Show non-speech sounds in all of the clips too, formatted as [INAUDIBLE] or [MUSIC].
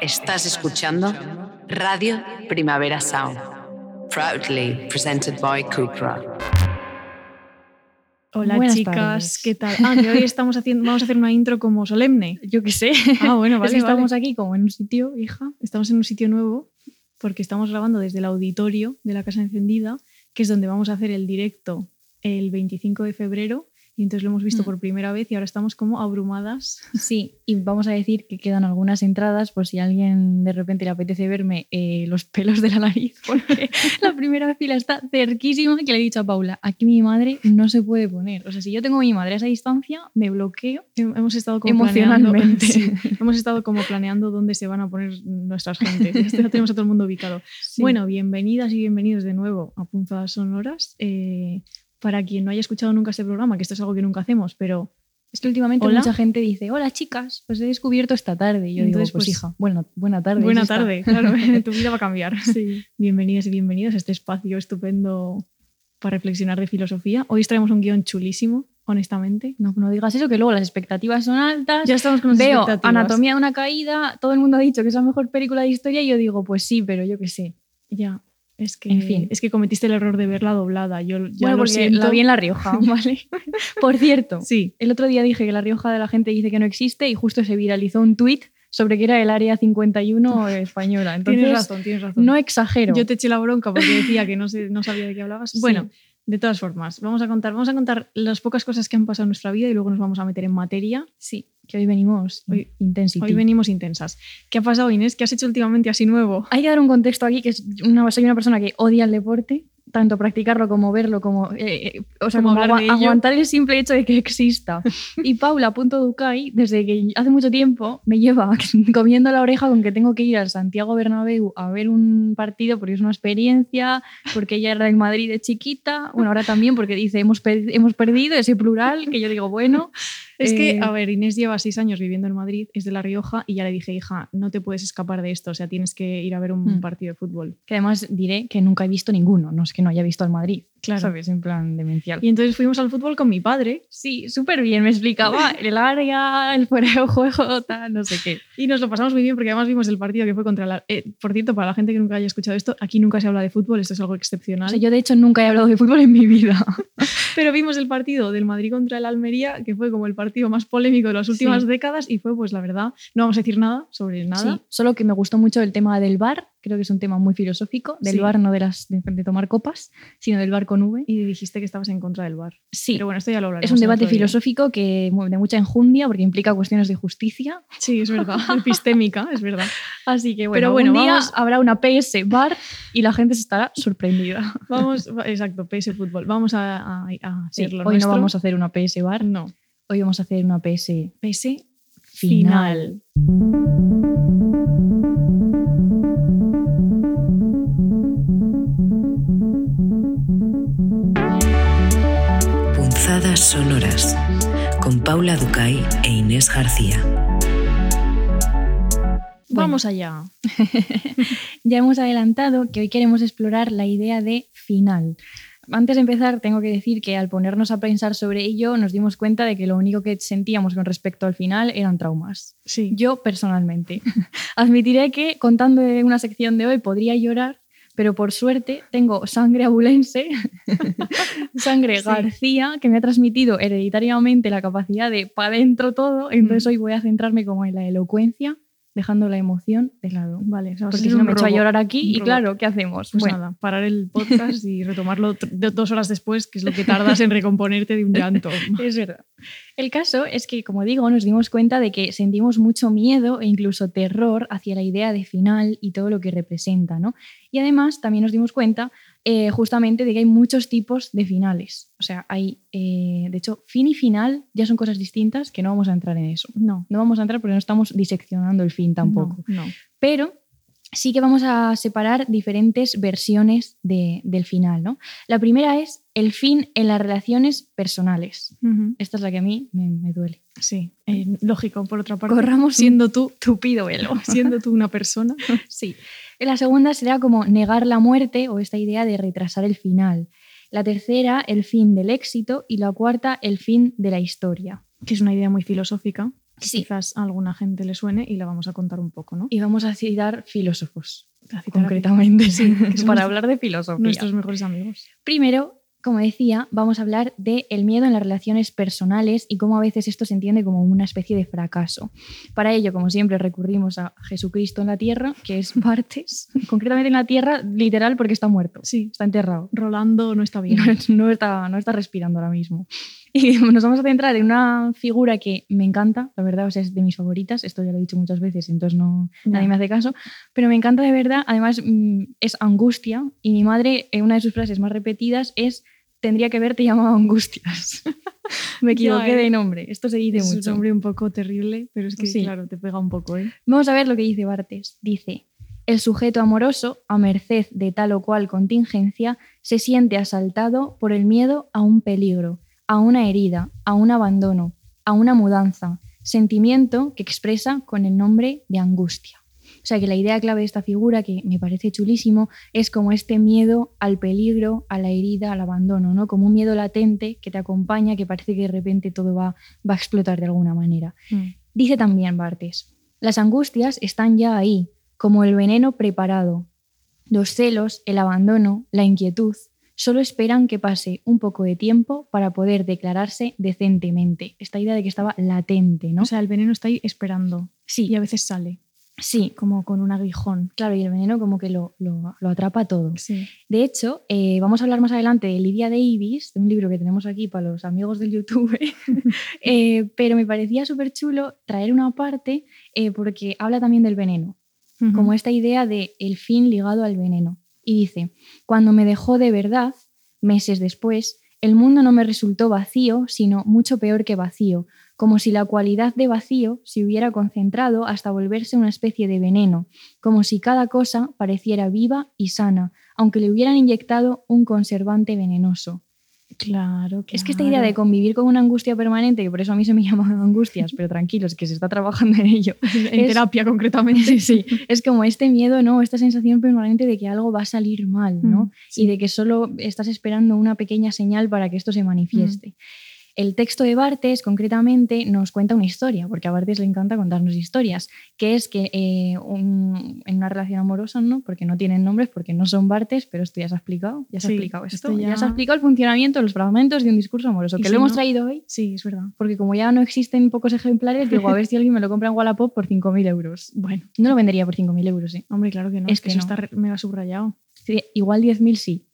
Estás escuchando Radio Primavera Sound, proudly presented by Cupra. Hola Buenas chicas, tardes. ¿qué tal? Ah, que hoy estamos haciendo, vamos a hacer una intro como solemne. [LAUGHS] Yo qué sé. Ah, bueno, Es [LAUGHS] vale, que estamos vale. aquí como en un sitio, hija. Estamos en un sitio nuevo porque estamos grabando desde el auditorio de la Casa Encendida, que es donde vamos a hacer el directo el 25 de febrero. Y entonces lo hemos visto Mm. por primera vez y ahora estamos como abrumadas. [LAUGHS] Sí, y vamos a decir que quedan algunas entradas por si a alguien de repente le apetece verme eh, los pelos de la nariz, [LAUGHS] porque la primera fila está cerquísima que le he dicho a Paula, aquí mi madre no se puede poner. O sea, si yo tengo a mi madre a esa distancia, me bloqueo Hem- Hemos estado como emocionalmente. planeando- sí, [LAUGHS] hemos estado como planeando dónde se van a poner nuestras gentes. Ya tenemos a todo el mundo ubicado. Sí. Bueno, bienvenidas y bienvenidos de nuevo a Punzadas Sonoras. Eh, para quien no haya escuchado nunca este programa, que esto es algo que nunca hacemos, pero Es que últimamente Hola. mucha gente dice, hola chicas, os he descubierto esta tarde. Y yo Entonces, digo, pues, pues, hija, bueno, buena tarde. buena es esta". tarde, claro, [LAUGHS] tu vida va a cambiar. [LAUGHS] Bienvenidas y bienvenidos a este espacio estupendo para reflexionar de filosofía. Hoy os traemos un guion chulísimo, honestamente. No, no digas eso, que luego las expectativas son altas. Ya estamos con las Veo expectativas. Anatomía de una caída, todo el mundo ha dicho que es la mejor película de historia y yo digo, pues sí, pero yo qué sé. Ya, es que, En fin. es que cometiste el error de verla doblada. Yo ya bueno, lo porque siento. la vi en La Rioja, [LAUGHS] ¿vale? Por cierto, Sí, el otro día dije que La Rioja de la gente dice que no existe y justo se viralizó un tuit sobre que era el área 51 española. Entonces, tienes razón, tienes razón. no exagero. Yo te eché la bronca porque decía que no, sé, no sabía de qué hablabas. Sí. Bueno, de todas formas, vamos a contar, vamos a contar las pocas cosas que han pasado en nuestra vida y luego nos vamos a meter en materia. Sí, que hoy venimos Hoy- intensity. Hoy venimos intensas. ¿Qué ha pasado, Inés? ¿Qué has hecho últimamente así nuevo? Hay que dar un contexto aquí, que es una, soy una persona que odia el deporte, tanto practicarlo como verlo, como, eh, eh, o sea, Como como ello. aguantar el simple hecho de que exista. [LAUGHS] Y Paula, punto Ducay, desde que hace mucho tiempo me lleva [LAUGHS] comiendo la oreja con que tengo que ir al Santiago Bernabéu a ver un partido porque es una experiencia, porque ella era del Madrid de chiquita, bueno, ahora también porque dice hemos, per- hemos perdido ese plural, que yo digo, bueno. [LAUGHS] Es que, eh, a ver, Inés lleva seis años viviendo en Madrid, es de La Rioja, y ya le dije, hija, no te puedes escapar de esto, o sea, tienes que ir a ver un Mm. partido de fútbol. Que además diré que nunca he visto ninguno, no es que no haya visto al Madrid, Claro. ¿sabes? En plan demencial. Y entonces fuimos al fútbol con mi padre Sí, súper bien, me explicaba [LAUGHS] el área, el fuera de juego, tal, no sé qué. y nos lo pasamos muy bien porque además vimos el partido que fue contra la... eh, por cierto, para la gente que nunca haya escuchado esto, aquí nunca se habla de fútbol, esto es algo O excepcional. sea, yo de hecho nunca he hablado de fútbol en mi vida. [LAUGHS] Pero vimos el partido del Madrid contra el Almería, que fue como el partido más polémico de las últimas Sí. décadas y fue, pues la verdad, no vamos a decir nada sobre nada. Sí, solo que me gustó mucho el tema del bar, creo que es un tema muy filosófico, del Sí. bar no de, las, de, de tomar copas, sino del bar con V. Y dijiste que estabas en contra del bar. Sí, Pero bueno, esto ya lo hablaremos. es un debate filosófico que de mucha enjundia porque implica cuestiones de justicia. Sí, es verdad. [LAUGHS] Epistémica, es verdad. Así que bueno, Pero bueno bueno, día vamos- habrá una PS bar y la gente se estará sorprendida. Vamos, va- exacto, PS Fútbol. Vamos a, a, a Sí, hoy nuestro. no vamos a hacer una PS bar, No. hoy vamos a hacer una PS PS final. Punzadas Sonoras con Paula Ducay e Inés García. Vamos allá. [LAUGHS] Ya hemos adelantado que hoy queremos explorar la idea de final. Antes de empezar, tengo que decir que al ponernos a pensar sobre ello, nos dimos cuenta de que lo único que sentíamos con respecto al final eran traumas. Sí. Yo personalmente. [LAUGHS] Admitiré que contando de una sección de hoy podría llorar, pero por suerte tengo sangre abulense, [LAUGHS] sangre Sí. García, que me ha transmitido hereditariamente la capacidad de pa' dentro todo. Entonces Mm. hoy voy a centrarme como en la elocuencia, dejando la emoción de lado. Vale, o sea, Porque si no me echo a llorar aquí y claro, ¿qué hacemos? Pues Bueno, nada, parar el podcast y retomarlo dos horas después, que es lo que tardas en recomponerte de un llanto. [LAUGHS] es verdad. El caso es que, como digo, nos dimos cuenta de que sentimos mucho miedo e incluso terror hacia la idea de final y todo lo que representa, ¿no? Y además también nos dimos cuenta eh, justamente de que hay muchos tipos de finales. O sea, hay, eh, de hecho, fin y final ya son cosas distintas que no vamos a entrar en eso. No, No vamos a entrar porque no estamos diseccionando el fin tampoco. No, no. pero sí que vamos a separar diferentes versiones de- del final. ¿no? La primera es el fin en las relaciones personales. Esta es la que a mí me, me duele. Sí, eh, lógico, por otra parte. Corramos siendo tú, tupido velo. [LAUGHS] siendo tú una persona. [LAUGHS] sí. La segunda será como negar la muerte o esta idea de retrasar el final. La tercera, el fin del éxito. Y la cuarta, el fin de la historia. que es una idea muy filosófica. Sí. Quizás a alguna gente le suene y la vamos a contar un poco, ¿no? Y vamos a citar filósofos, A citar a concretamente, Sí, [LAUGHS] que son para hablar de filosofía. nuestros mejores amigos. Primero, como decía, vamos a hablar del el miedo en las relaciones personales y cómo a veces esto se entiende como una especie de fracaso. Para ello, como siempre, recurrimos a Jesucristo en la tierra, que es Bartes, [LAUGHS] concretamente en la tierra, literal, porque está muerto, Sí, está enterrado. Rolando no está bien. No, [LAUGHS] no está, no está respirando ahora mismo. [LAUGHS] Y nos vamos a centrar en una figura que me encanta, la verdad, o sea, es de mis favoritas. Esto ya lo he dicho muchas veces, entonces no, Ya. nadie me hace caso. Pero me encanta de verdad. Además, mm, es angustia. Y mi madre, en una de sus frases más repetidas, es: Tendría que verte llamado Angustias. [LAUGHS] me equivoqué eh. de nombre. Esto se dice es mucho. un nombre un poco terrible, pero es que, Sí. claro, te pega un poco, ¿eh? Vamos a ver lo que dice Bartes. Dice, el sujeto amoroso, a merced de tal o cual contingencia, se siente asaltado por el miedo a un peligro, a una herida, a un abandono, a una mudanza, sentimiento que expresa con el nombre de angustia. O sea que la idea clave de esta figura, que me parece chulísimo, es como este miedo al peligro, a la herida, al abandono, ¿no? Como un miedo latente que te acompaña, que parece que de repente todo va, va a explotar de alguna manera. Dice también Bartes, las angustias están ya ahí, como el veneno preparado. Los celos, el abandono, la inquietud, solo esperan que pase un poco de tiempo para poder declararse decentemente. Esta idea de que estaba latente, ¿no? O sea, el veneno está ahí esperando sí, y a veces sale, sí, como con un aguijón. claro, y el veneno como que lo, lo- lo atrapa todo. Sí. De hecho, eh, vamos a hablar más adelante de Lydia Davis, de un libro que tenemos aquí para los amigos del YouTube, [LAUGHS] Eh, pero me parecía súper chulo traer una parte eh, porque habla también del veneno, como esta idea de el fin ligado al veneno. Y dice, cuando me dejó de verdad, meses después, el mundo no me resultó vacío, sino mucho peor que vacío, como si la cualidad de vacío se hubiera concentrado hasta volverse una especie de veneno, como si cada cosa pareciera viva y sana, aunque le hubieran inyectado un conservante venenoso. Claro, Es que esta idea de convivir con una angustia permanente, que por eso a mí se me [LAUGHS] llama angustias, pero tranquilos, que se está trabajando en ello. [LAUGHS] en es- terapia concretamente. [LAUGHS] Sí, sí. Es como este miedo, ¿no? Esta sensación permanente de que algo va a salir mal, ¿no? Mm, sí. Y de que solo estás esperando una pequeña señal para que esto se manifieste. El texto de Bartes, concretamente, nos cuenta una historia, porque a Bartes le encanta contarnos historias, que es que eh, un- en una relación amorosa, ¿no? porque no tienen nombres, porque no son Bartes, pero esto ya se ha explicado, ya se ha explicado esto, esto ya... ya- se ha explicado el funcionamiento, los fragmentos de un discurso amoroso, que si lo hemos no- traído hoy, Sí, es verdad. porque como ya no existen pocos ejemplares, digo, a ver si alguien me lo compra en Wallapop por 5.000 euros. [LAUGHS] Bueno, No lo vendería por 5.000 euros, ¿eh? hombre, claro que no. Es que eso no. está mega subrayado. Sí, igual 10.000 sí,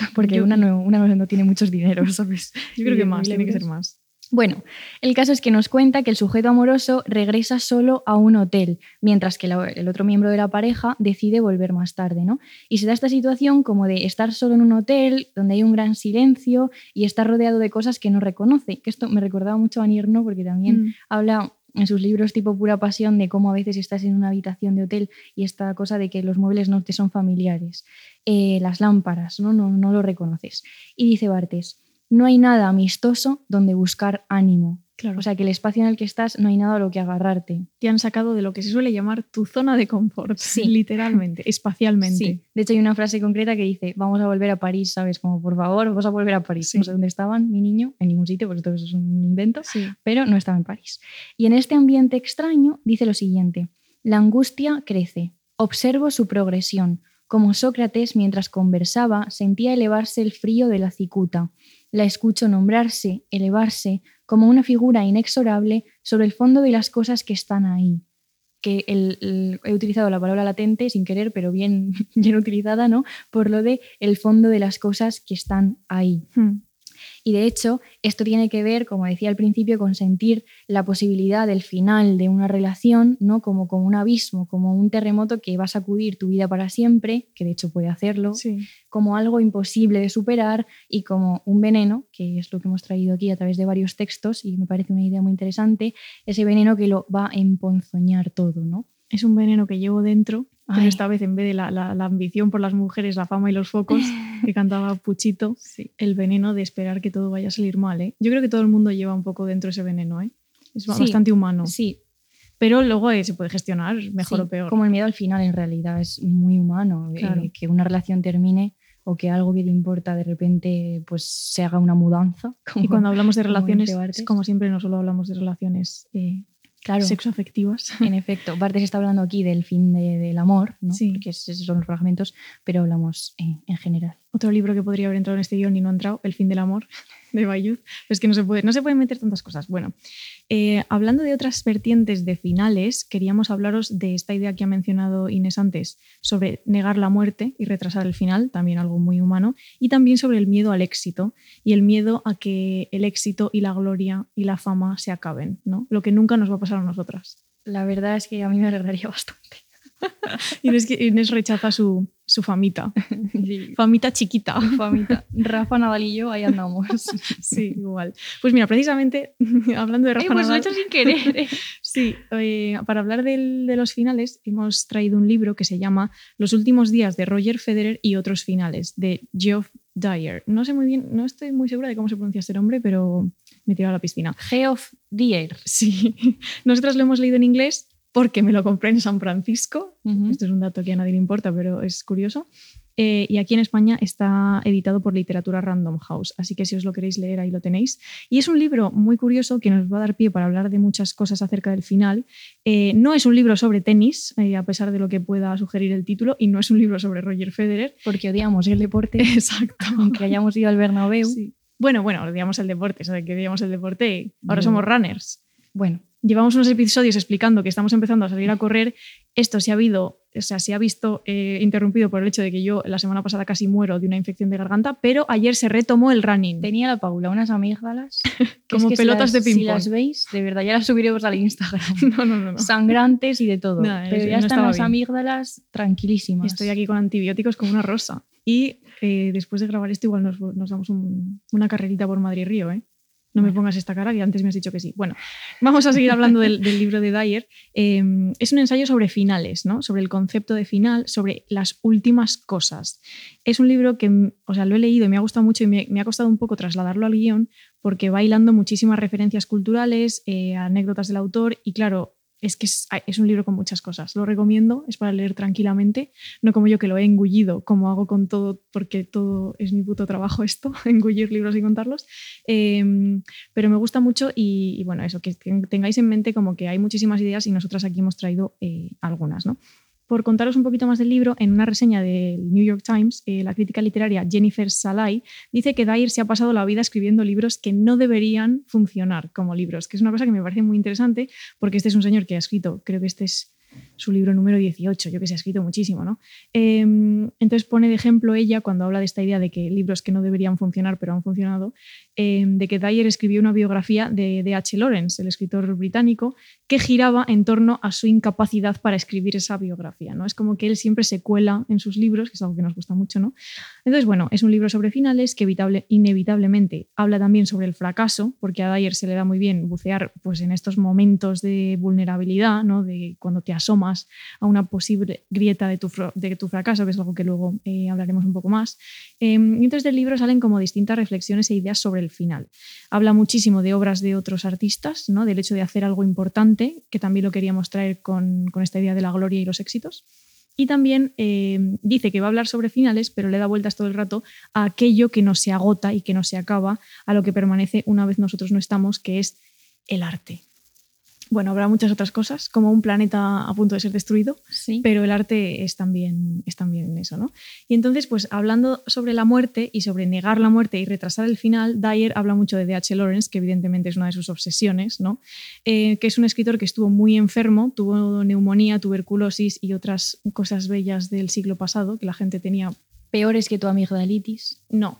[LAUGHS] porque Yo- una, no, una no, no tiene muchos dineros, [LAUGHS] ¿sabes? Yo creo que 10.000 más, tiene que ser más. Bueno, el caso es que nos cuenta que el sujeto amoroso regresa solo a un hotel, mientras que la- el otro miembro de la pareja decide volver más tarde, ¿no? Y se da esta situación como de estar solo en un hotel donde hay un gran silencio y estar rodeado de cosas que no reconoce, que esto me recordaba mucho a Nierno porque también Mm. habla en sus libros tipo Pura Pasión de cómo a veces estás en una habitación de hotel y esta cosa de que los muebles no te son familiares, Eh, las lámparas, ¿no? No, no lo reconoces. Y dice Bartes, no hay nada amistoso donde buscar ánimo. Claro. O sea, que el espacio en el que estás no hay nada a lo que agarrarte. te han sacado de lo que se suele llamar tu zona de confort. [LAUGHS] Sí. Literalmente, espacialmente. Sí. De hecho, hay una frase concreta que dice, vamos a volver a París, ¿sabes? Como, por favor, vamos a volver a París. Sí. No sé dónde estaban, mi niño, en ningún sitio, porque esto es un invento. Sí. pero no estaba en París. Y en este ambiente extraño dice lo siguiente, la angustia crece, observo su progresión, como Sócrates mientras conversaba sentía elevarse el frío de la cicuta, la escucho nombrarse, elevarse, como una figura inexorable sobre el fondo de las cosas que están ahí. Que el- he utilizado la palabra latente sin querer, pero bien, [LAUGHS] bien utilizada, ¿no? Por lo de el fondo de las cosas que están ahí. Mm. Y de hecho, esto tiene que ver, como decía al principio, con sentir la posibilidad del final de una relación, ¿no? Como, como un abismo, como un terremoto que va a sacudir tu vida para siempre, que de hecho puede hacerlo, Sí. como algo imposible de superar y como un veneno, que es lo que hemos traído aquí a través de varios textos y me parece una idea muy interesante, ese veneno que lo va a emponzoñar todo, ¿no? Es un veneno que llevo dentro, pero esta vez en vez de la, la- la ambición por las mujeres, la fama y los focos [LAUGHS] que cantaba Puchito, el veneno de esperar que todo vaya a salir mal. ¿eh? Yo creo que todo el mundo lleva un poco dentro ese veneno. ¿eh? Es Sí. bastante humano. Sí, Pero luego eh, se puede gestionar mejor Sí, o peor. Como el miedo al final en realidad es muy humano, eh, Claro. que una relación termine o que algo que te importa de repente pues se haga una mudanza. Y cuando hablamos de como relaciones, Bartes. como siempre, no solo hablamos de relaciones eh, Claro. sexoafectivas. En efecto, parte se está hablando aquí del fin de- del amor, ¿no? Sí. esos son los fragmentos, pero hablamos en, en general. Otro libro que podría haber entrado en este guion y no ha entrado, El fin del amor, [LAUGHS] de Bayuz. Es que no se, puede, no se pueden meter tantas cosas. Bueno, eh, hablando de otras vertientes de finales, queríamos hablaros de esta idea que ha mencionado Inés antes, sobre negar la muerte y retrasar el final, también algo muy humano, y también sobre el miedo al éxito y el miedo a que el éxito y la gloria y la fama se acaben, ¿no? Lo que nunca nos va a pasar a nosotras. La verdad es que a mí me alegraría [LAUGHS] bastante. Inés, Inés rechaza su, su famita, [LAUGHS] famita chiquita. Famita. Rafa Nadal y yo, ahí andamos. [LAUGHS] Sí, igual. Pues mira, precisamente [LAUGHS] hablando de Eh, Rafa pues lo he Nadal, hecho sin querer. eh. sí, eh, para hablar del- de los finales hemos traído un libro que se llama Los últimos días de Roger Federer y otros finales de Geoff Dyer. No sé muy bien, no estoy muy segura de cómo se pronuncia este nombre, pero me tiro a la piscina. Geoff Dier. Sí, nosotras lo hemos leído en inglés porque me lo compré en San Francisco. Ujú. Esto es un dato que a nadie le importa, pero es curioso. Eh, y aquí en España está editado por Literatura Random House, así que si os lo queréis leer ahí lo tenéis. Y es un libro muy curioso que nos va a dar pie para hablar de muchas cosas acerca del final. Eh, no es un libro sobre tenis, eh, a pesar de lo que pueda sugerir el título, y no es un libro sobre Roger Federer. Porque odiamos el deporte, [LAUGHS] Exacto. aunque hayamos ido al Bernabéu. Sí. Bueno, bueno, odiamos el deporte, de que odiamos el deporte, ahora Mm. somos runners. Bueno, Llevamos unos episodios explicando que estamos empezando a salir a correr. Esto se ha habido, o sea, se ha visto eh, interrumpido por el hecho de que yo la semana pasada casi muero de una infección de garganta, pero ayer se retomó el running. tenía la Paula unas amígdalas. [LAUGHS] que Como si pelotas las- de ping-pong. Si las veis, de verdad, ya las subiremos al Instagram. [LAUGHS] No, no, no, no. Sangrantes y de todo. Pero ya están las bien. amígdalas tranquilísimas. Estoy aquí con antibióticos como una rosa. Y eh, después de grabar esto, igual nos, nos damos un- una carrerita por Madrid-Río, ¿eh? No me pongas esta cara que antes me has dicho que sí. Bueno, vamos a seguir hablando del, del libro de Dyer. Eh, es un ensayo sobre finales, ¿no? Sobre el concepto de final, sobre las últimas cosas. Es un libro que, o sea, lo he leído y me ha gustado mucho y me, me ha costado un poco trasladarlo al guion porque va hilando muchísimas referencias culturales, eh, anécdotas del autor y claro, es que es, es un libro con muchas cosas. Lo recomiendo, es para leer tranquilamente, no como yo que lo he engullido, como hago con todo, porque todo es mi puto trabajo esto, [LAUGHS] engullir libros y contarlos. Eh, pero me gusta mucho y, y bueno, eso, que tengáis en mente como que hay muchísimas ideas y nosotras aquí hemos traído eh, algunas, ¿no? Por contaros un poquito más del libro, en una reseña del New York Times, eh, la crítica literaria Jennifer Salai dice que Dyer se ha pasado la vida escribiendo libros que no deberían funcionar como libros, que es una cosa que me parece muy interesante porque este es un señor que ha escrito, creo que este es su libro número 18, yo que sé, ha escrito muchísimo, ¿no? Eh, entonces pone de ejemplo ella cuando habla de esta idea de que libros que no deberían funcionar pero han funcionado, eh, de que Dyer escribió una biografía de de H. Lawrence, el escritor británico, que giraba en torno a su incapacidad para escribir esa biografía, ¿no? Es como que él siempre se cuela en sus libros, que es algo que nos gusta mucho, ¿no? Entonces, bueno, es un libro sobre finales que evitable, inevitablemente habla también sobre el fracaso, porque a Dyer se le da muy bien bucear pues, en estos momentos de vulnerabilidad, ¿no? de cuando te asomas a una posible grieta de tu, de tu fracaso, que es algo que luego eh, hablaremos un poco más. Eh, y entonces del libro salen como distintas reflexiones e ideas sobre el final. Habla muchísimo de obras de otros artistas, ¿no? del hecho de hacer algo importante, que también lo queríamos traer con, con esta idea de la gloria y los éxitos. Y también eh, dice que va a hablar sobre finales, pero le da vueltas todo el rato a aquello que no se agota y que no se acaba, a lo que permanece una vez nosotros no estamos, que es el arte. Bueno, habrá muchas otras cosas, como un planeta a punto de ser destruido, Sí. pero el arte es también, es también eso, ¿no? Y entonces, pues hablando sobre la muerte y sobre negar la muerte y retrasar el final, Dyer habla mucho de D.H. Lawrence, que evidentemente es una de sus obsesiones, ¿no? Eh, que es un escritor que estuvo muy enfermo, tuvo neumonía, tuberculosis y otras cosas bellas del siglo pasado que la gente tenía. Peores que tu amigdalitis. No,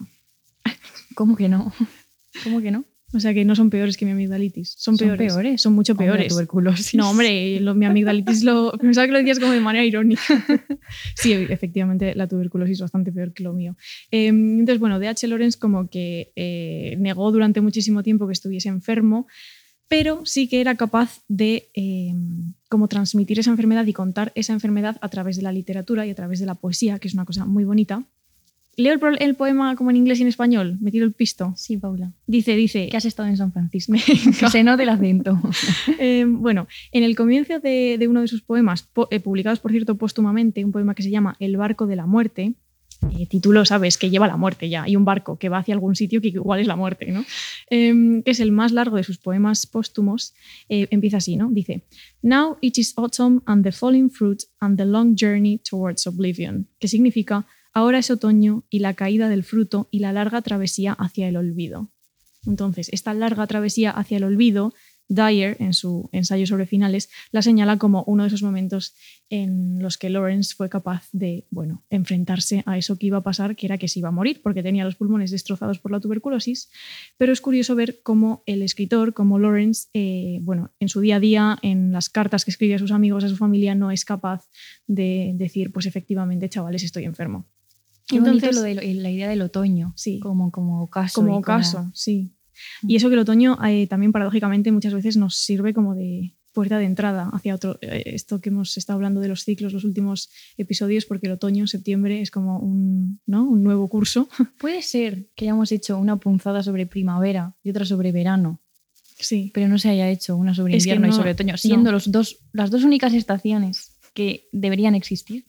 [LAUGHS] ¿Cómo que no? ¿Cómo que no? O sea que no son peores que mi amigdalitis, son, ¿Son peores. peores? Son mucho Hombre, peores. tuberculosis. No, hombre, lo- mi amigdalitis lo. [LAUGHS] Pensaba que lo decías como de manera irónica. [LAUGHS] sí, efectivamente, la tuberculosis es bastante peor que lo mío. Eh, entonces, bueno, D.H. Lawrence como que eh, negó durante muchísimo tiempo que estuviese enfermo, pero sí que era capaz de eh, como transmitir esa enfermedad y contar esa enfermedad a través de la literatura y a través de la poesía, que es una cosa muy bonita. Leo el, poema como en inglés y en español, me tiro el pisto. Sí, Paula. Dice, dice. Que has estado en San Francisco. [LAUGHS] [LAUGHS] Que se note el acento. [LAUGHS] Eh, bueno, en el comienzo de, de uno de sus poemas, po- eh, publicados por cierto póstumamente, un poema que se llama El barco de la muerte, eh, título, ¿sabes? Que lleva la muerte ya. Hay un barco que va hacia algún sitio que igual es la muerte, ¿no? Em, que es el más largo de sus poemas póstumos. Eh, empieza así, ¿no? Dice: Now it is autumn and the falling fruit and the long journey towards oblivion. Que significa: Ahora es otoño y la caída del fruto y la larga travesía hacia el olvido. Entonces, esta larga travesía hacia el olvido Dyer, en su ensayo sobre finales, la señala como uno de esos momentos en los que Lawrence fue capaz de bueno, enfrentarse a eso que iba a pasar, que era que se iba a morir, porque tenía los pulmones destrozados por la tuberculosis. Pero es curioso ver cómo el escritor, como Lawrence, eh, bueno, en su día a día, en las cartas que escribe a sus amigos, a su familia, no es capaz de decir, pues efectivamente, chavales, estoy enfermo. Qué Entonces, lo de la idea del otoño, sí, como, como caso. Como caso, sí. Y eso que el otoño eh, también paradójicamente muchas veces nos sirve como de puerta de entrada hacia otro, eh, esto que hemos estado hablando de los ciclos, los últimos episodios, porque el otoño, septiembre es como un, ¿no? un nuevo curso. [LAUGHS] Puede ser que hayamos hecho una punzada sobre primavera y otra sobre verano. Sí. Pero no se haya hecho una sobre invierno y sobre otoño, siendo los dos, las dos únicas estaciones que deberían existir.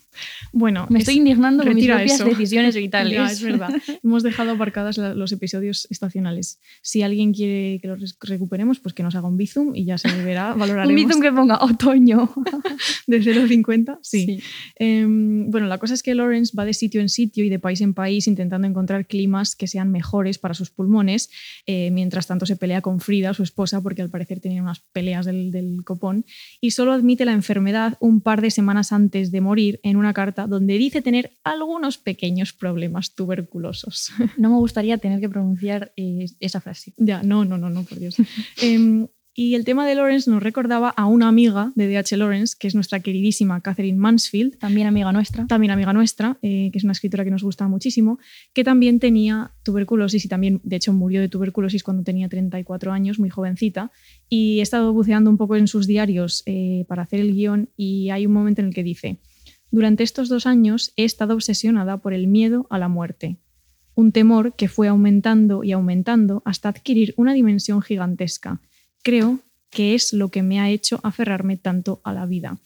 Bueno, me estoy indignando con mis propias decisiones [LAUGHS] vitales. es verdad. Hemos dejado aparcadas los episodios estacionales. Si alguien quiere que los recuperemos, pues que nos haga un bizum y ya se deberá valorar. [LAUGHS] un bizum que ponga otoño. [LAUGHS] de 0,50, sí. Em, bueno, la cosa es que Lawrence va de sitio en sitio y de país en país intentando encontrar climas que sean mejores para sus pulmones. Eh, mientras tanto se pelea con Frida, su esposa, porque al parecer tenía unas peleas del, del copón. Y solo admite la enfermedad un par de semanas antes de morir en una carta donde dice tener algunos pequeños problemas tuberculosos. No me gustaría tener que pronunciar eh, esa frase. Ya, no, no, no, no, por Dios. [LAUGHS] Em, y el tema de Lawrence nos recordaba a una amiga de D.H. Lawrence, que es nuestra queridísima Catherine Mansfield. También amiga nuestra. También amiga nuestra, eh, que es una escritora que nos gusta muchísimo, que también tenía tuberculosis y también, de hecho, murió de tuberculosis cuando tenía 34 años, muy jovencita. Y he estado buceando un poco en sus diarios eh, para hacer el guion y hay un momento en el que dice, durante estos dos años he estado obsesionada por el miedo a la muerte, un temor que fue aumentando y aumentando hasta adquirir una dimensión gigantesca. Creo que es lo que me ha hecho aferrarme tanto a la vida.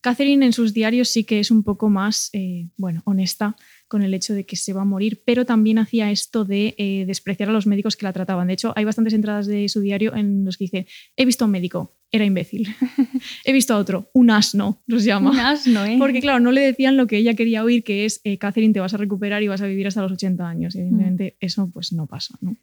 Catherine en sus diarios sí que es un poco más, eh, bueno, honesta con el hecho de que se va a morir, pero también hacía esto de eh, despreciar a los médicos que la trataban. De hecho, hay bastantes entradas de su diario en los que dice, he visto a un médico, era imbécil. [LAUGHS] he visto a otro, un asno, los llama. Un asno, ¿eh? Porque claro, no le decían lo que ella quería oír, que es, eh, Catherine, te vas a recuperar y vas a vivir hasta los 80 años. Y evidentemente mm. eso pues no pasa, ¿no?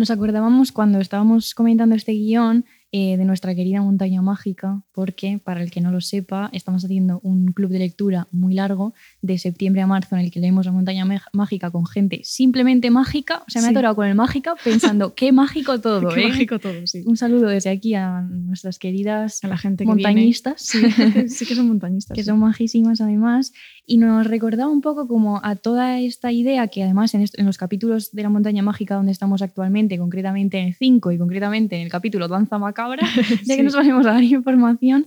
Nos acordábamos cuando estábamos comentando este guion eh, de nuestra querida montaña mágica, porque para el que no lo sepa, estamos haciendo un club de lectura muy largo de septiembre a marzo en el que leemos la montaña mágica con gente simplemente mágica. O sea, me he atorado con el mágica pensando, qué mágico [LAUGHS] todo. qué ¿eh? mágico todo, sí. Un saludo desde aquí a nuestras queridas a la gente montañistas. Sí, [LAUGHS] sí, que son montañistas. que son majísimas además. Y nos recordaba un poco como a toda esta idea que además en, en los capítulos de la montaña mágica donde estamos actualmente, concretamente en el 5 y concretamente en el capítulo Danza [LAUGHS] Ya que nos vamos a dar información.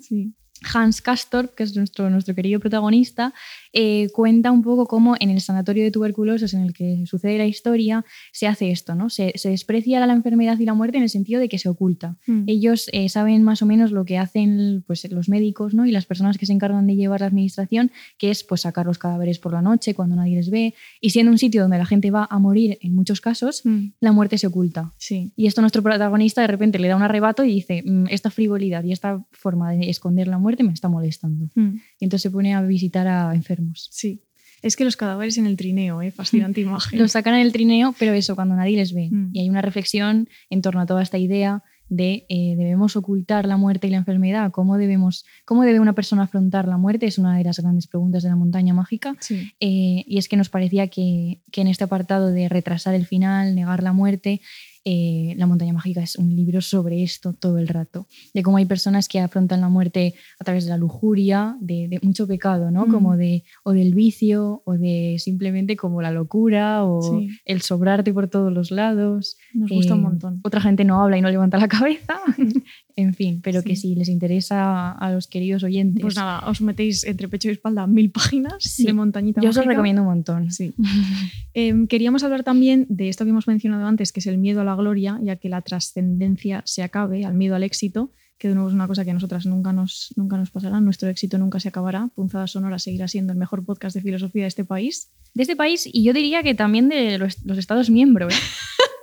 Hans Castor, que es nuestro, nuestro querido protagonista, eh, cuenta un poco cómo en el sanatorio de tuberculosis en el que sucede la historia se hace esto, ¿no? Se, desprecia la enfermedad y la muerte en el sentido de que se oculta. Mm. Ellos eh, saben más o menos lo que hacen pues, los médicos ¿no? y las personas que se encargan de llevar la administración, que es pues, sacar los cadáveres por la noche cuando nadie les ve. Y siendo un sitio donde la gente va a morir en muchos casos, mm. la muerte se oculta. Sí. Y esto nuestro protagonista de repente le da un arrebato y dice, mm, esta frivolidad y esta forma de esconder la muerte me está molestando. Y entonces se pone a visitar a enfermos. Sí. Es que los cadáveres en el trineo, ¿eh? fascinante [LAUGHS] imagen. Los sacan en el trineo, pero eso, cuando nadie les ve. Mm. Y hay una reflexión en torno a toda esta idea de eh, debemos ocultar la muerte y la enfermedad, ¿Cómo, debemos, cómo debe una persona afrontar la muerte, es una de las grandes preguntas de la montaña mágica. Eh, y es que nos parecía que, que, en este apartado de retrasar el final, negar la muerte, eh, la montaña mágica es un libro sobre esto todo el rato, de cómo hay personas que afrontan la muerte a través de la lujuria, de, mucho pecado, ¿no? Como de, o del vicio, o de simplemente como la locura, o el sobrarte por todos los lados. Nos gusta un eh, montón. Otra gente no habla y no levanta la cabeza. [LAUGHS] en fin, pero que si les interesa a los queridos oyentes. Pues nada, os metéis entre pecho y espalda mil páginas de montañita Yo os lo recomiendo un montón. Sí. [LAUGHS] Em, queríamos hablar también de esto que hemos mencionado antes, que es el miedo a la gloria, ya que la trascendencia se acabe, al miedo al éxito, que de nuevo es una cosa que a nosotras nunca nos, nunca nos pasará, nuestro éxito nunca se acabará, Punzada Sonora seguirá siendo el mejor podcast de filosofía de este país. De este país y yo diría que también de los, los Estados miembros. ¿eh? [LAUGHS]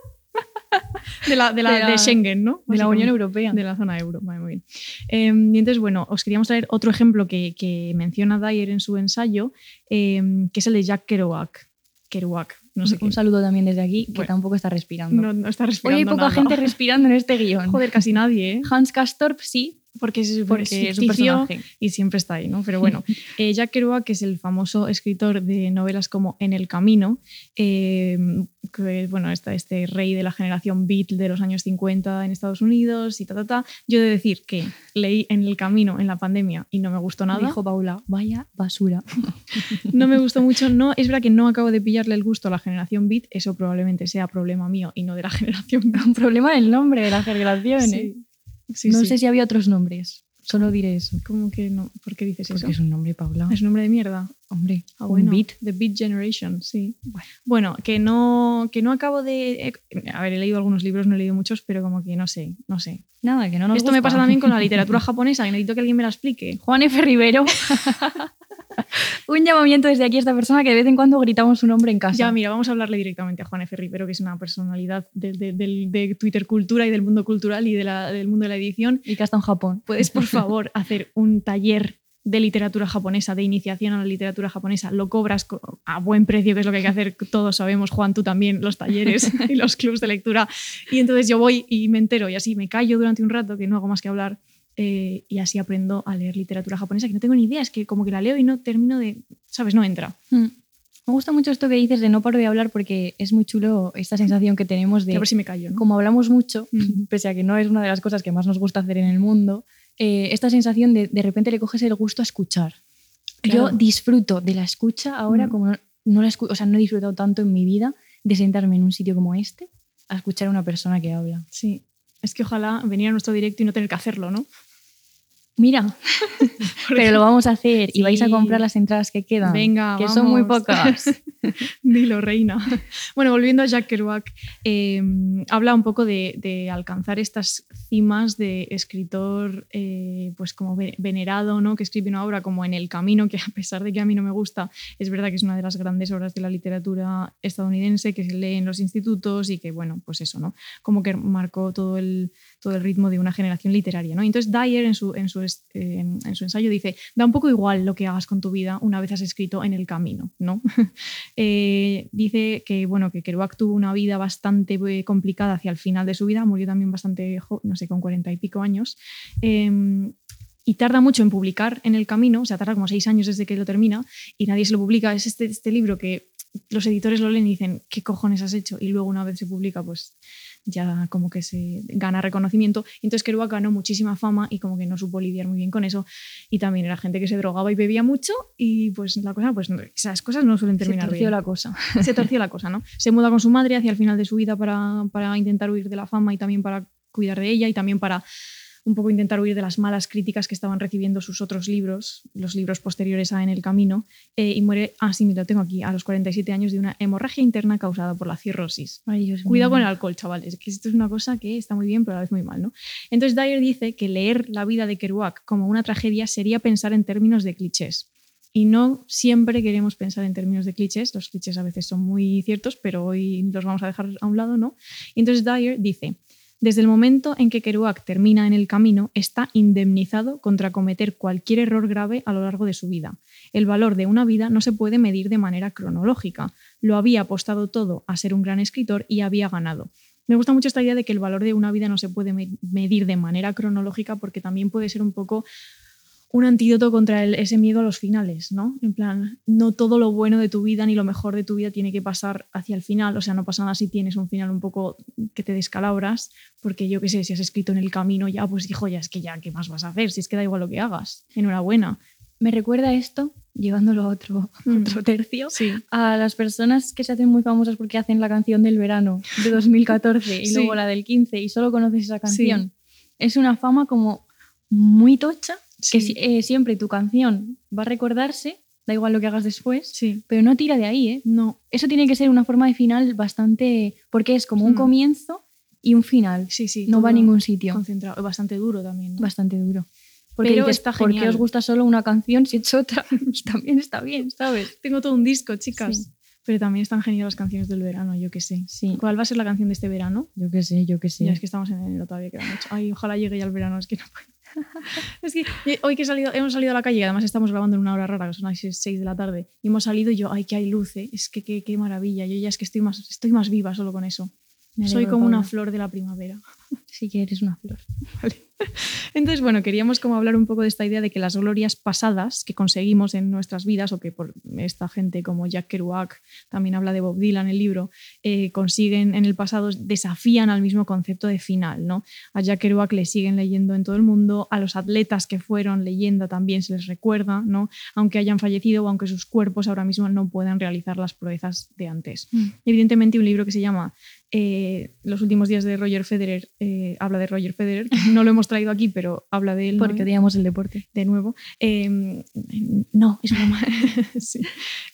De, la, de, la, De la- de Schengen, ¿no? de la Unión. Europea. De la zona euro, vale, muy bien. Eh, y entonces, bueno, os queríamos traer otro ejemplo que, que menciona Dyer en su ensayo, eh, que es el de Jack Kerouac. Kerouac, no sé un qué. saludo también desde aquí, que Bueno. tampoco está respirando. No, no está Hoy respirando hay poca nada. gente respirando en este guion. Joder, casi nadie, ¿eh? Hans Castorp sí, Porque es, porque es es un ficticio personaje. y siempre está ahí, ¿no? Pero bueno, [LAUGHS] eh, Jack Kerouac es el famoso escritor de novelas como En el Camino, eh, que bueno, está este rey de la generación beat de los años 50 en Estados Unidos y ta, ta, ta. Yo he de decir que leí En el Camino en la pandemia y no me gustó nada. Dijo Paula, vaya basura. [LAUGHS] No me gustó mucho. No, es verdad que no acabo de pillarle el gusto a la generación beat, eso probablemente sea problema mío y no de la [LAUGHS] generación beat. Un problema en el nombre de la generación. ¿eh? Sí. No sí. sé si había otros nombres. Solo diré eso. ¿Cómo que no? ¿Por qué dices Porque eso? es un nombre, Paula. Es un nombre de mierda. Hombre, Ah, un bueno, beat. The Beat Generation, sí. Bueno, que no, que no acabo de... eh, A ver, he leído algunos libros, no he leído muchos, pero como que no sé, no sé. Nada, que no nos Esto me pasa también con la [LAUGHS] literatura japonesa, que necesito que alguien me la explique. Juan F. Rivero. [LAUGHS] [LAUGHS] un llamamiento desde aquí a esta persona que de vez en cuando gritamos su nombre en casa. Ya, mira, vamos a hablarle directamente a Juan F. Rivero, que es una personalidad del- de, Twitter cultura y del mundo cultural y de la- del mundo de la edición. Y que está en Japón. ¿Puedes, por [LAUGHS] favor, hacer un taller de literatura japonesa, de iniciación a la literatura japonesa? Lo cobras co- a buen precio, que es lo que hay que hacer. Todos sabemos, Juan, tú también, los talleres [LAUGHS] y los clubs de lectura. Y entonces yo voy y me entero y así me callo durante un rato, que no hago más que hablar. Eh, y así aprendo a leer literatura japonesa, que no tengo ni idea, es que como que la leo y no termino de, ¿sabes? No entra. Mm. Me gusta mucho esto que dices de no paro de hablar porque es muy chulo esta sensación que tenemos de a ver si me callo, ¿no? como hablamos mucho, Mm. [LAUGHS] pese a que no es una de las cosas que más nos gusta hacer en el mundo, eh, esta sensación de de repente le coges el gusto a escuchar. Claro. Yo disfruto de la escucha ahora Mm. como no, no la escu- o sea, no he disfrutado tanto en mi vida de sentarme en un sitio como este a escuchar a una persona que habla. Sí. Es que ojalá venir a nuestro directo y no tener que hacerlo, ¿no? Mira, [LAUGHS] pero lo vamos a hacer y vais a comprar las entradas que quedan. Venga, que son muy pocas. [LAUGHS] Dilo, reina. [LAUGHS] Bueno, volviendo a Jack Kerouac, eh, habla un poco de, de alcanzar estas cimas de escritor eh, pues como ve- venerado, ¿no? que escribe una obra como En el Camino, que a pesar de que a mí no me gusta, es verdad que es una de las grandes obras de la literatura estadounidense que se lee en los institutos y que, bueno, pues eso, ¿no? Como que marcó todo el, todo el ritmo de una generación literaria. ¿no? Entonces Dyer en su, en, su, eh, en- su ensayo dice, da un poco igual lo que hagas con tu vida una vez has escrito En el Camino, ¿no? [LAUGHS] Eh, dice que, bueno, que Kerouac tuvo una vida bastante eh, complicada hacia el final de su vida, murió también bastante, jo- no sé, con cuarenta y pico años. Eh, y tarda mucho en publicar en el camino, o sea, tarda como seis años desde que lo termina y nadie se lo publica. Es este, este libro que los editores lo leen y dicen, ¿qué cojones has hecho? Y luego una vez se publica, pues ya como que se gana reconocimiento. Entonces Kerouac ganó muchísima fama y como que no supo lidiar muy bien con eso. Y también era gente que se drogaba y bebía mucho y pues la cosa, pues no- esas cosas no suelen Se terminar torció bien la cosa. [LAUGHS] se torció la cosa, ¿no? Se muda con su madre hacia el final de su vida para, para intentar huir de la fama y también para cuidar de ella y también para un poco intentar huir de las malas críticas que estaban recibiendo sus otros libros, los libros posteriores a En el Camino, eh, y muere, ah, sí, mira, lo tengo aquí, a los 47 años de una hemorragia interna causada por la cirrosis. Ay, Dios Cuidado mío. con el alcohol, chavales, que esto es una cosa que está muy bien, pero a la vez muy mal, ¿no? Entonces Dyer dice que leer la vida de Kerouac como una tragedia sería pensar en términos de clichés. Y no siempre queremos pensar en términos de clichés, los clichés a veces son muy ciertos, pero hoy los vamos a dejar a un lado, ¿no? Entonces Dyer dice, desde el momento en que Kerouac termina en el camino, está indemnizado contra cometer cualquier error grave a lo largo de su vida. El valor de una vida no se puede medir de manera cronológica. Lo había apostado todo a ser un gran escritor y había ganado. Me gusta mucho esta idea de que el valor de una vida no se puede me- medir de manera cronológica porque también puede ser un poco un antídoto contra el- ese miedo a los finales, ¿no? En plan, no todo lo bueno de tu vida ni lo mejor de tu vida tiene que pasar hacia el final, o sea, no pasa nada si tienes un final un poco que te descalabras, porque yo qué sé, si has escrito en el camino ya, pues hijo, ya es que ya, ¿qué más vas a hacer? Si es que da igual lo que hagas. Enhorabuena. Me recuerda esto, llevándolo a otro, Mm. otro tercio, Sí. a las personas que se hacen muy famosas porque hacen la canción del verano de [LAUGHS] 2014 y Sí. luego la del 15 y solo conoces esa canción. Es una fama como muy tocha, Sí. si- eh, siempre tu canción va a recordarse, da igual lo que hagas después, Sí. pero no tira de ahí, ¿eh? No. Eso tiene que ser una forma de final bastante, porque es como un Mm. comienzo y un final. Sí, sí. no va a ningún sitio. Concentrado. Bastante duro también. ¿no? Bastante duro. Porque Pero dices, está ¿por qué genial. os gusta solo una canción si he hecho otra? Y [LAUGHS] también está bien, ¿sabes? Tengo todo un disco, chicas. Sí. Pero también están geniales las canciones del verano, yo qué sé. Sí. ¿Cuál va a ser la canción de este verano? Yo qué sé, yo qué sé. Ya es que estamos en enero todavía, queda mucho. Ay, ojalá llegue ya el verano, es que no puedo. [LAUGHS] es que hoy que he salido, hemos salido a la calle, y además estamos grabando en una hora rara, que son las 6 de la tarde, y hemos salido y yo, ay, que hay luz, ¿eh? es que qué, qué maravilla. Yo ya es que estoy más, estoy más viva solo con eso. Soy como una flor de la primavera. [LAUGHS] Sí que eres una flor. [LAUGHS] Entonces, bueno, queríamos como hablar un poco de esta idea de que las glorias pasadas que conseguimos en nuestras vidas, o que por esta gente como Jack Kerouac, también habla de Bob Dylan en el libro, eh, consiguen en el pasado, desafían al mismo concepto de final. ¿no? A Jack Kerouac le siguen leyendo en todo el mundo, a los atletas que fueron leyenda también se les recuerda, ¿no? aunque hayan fallecido o aunque sus cuerpos ahora mismo no puedan realizar las proezas de antes. Evidentemente, un libro que se llama eh, Los últimos días de Roger Federer eh, habla de Roger Federer. No lo hemos traído aquí, pero habla de él. ¿no? Porque odiamos el deporte. de nuevo. Eh, no, es broma. [LAUGHS] Sí.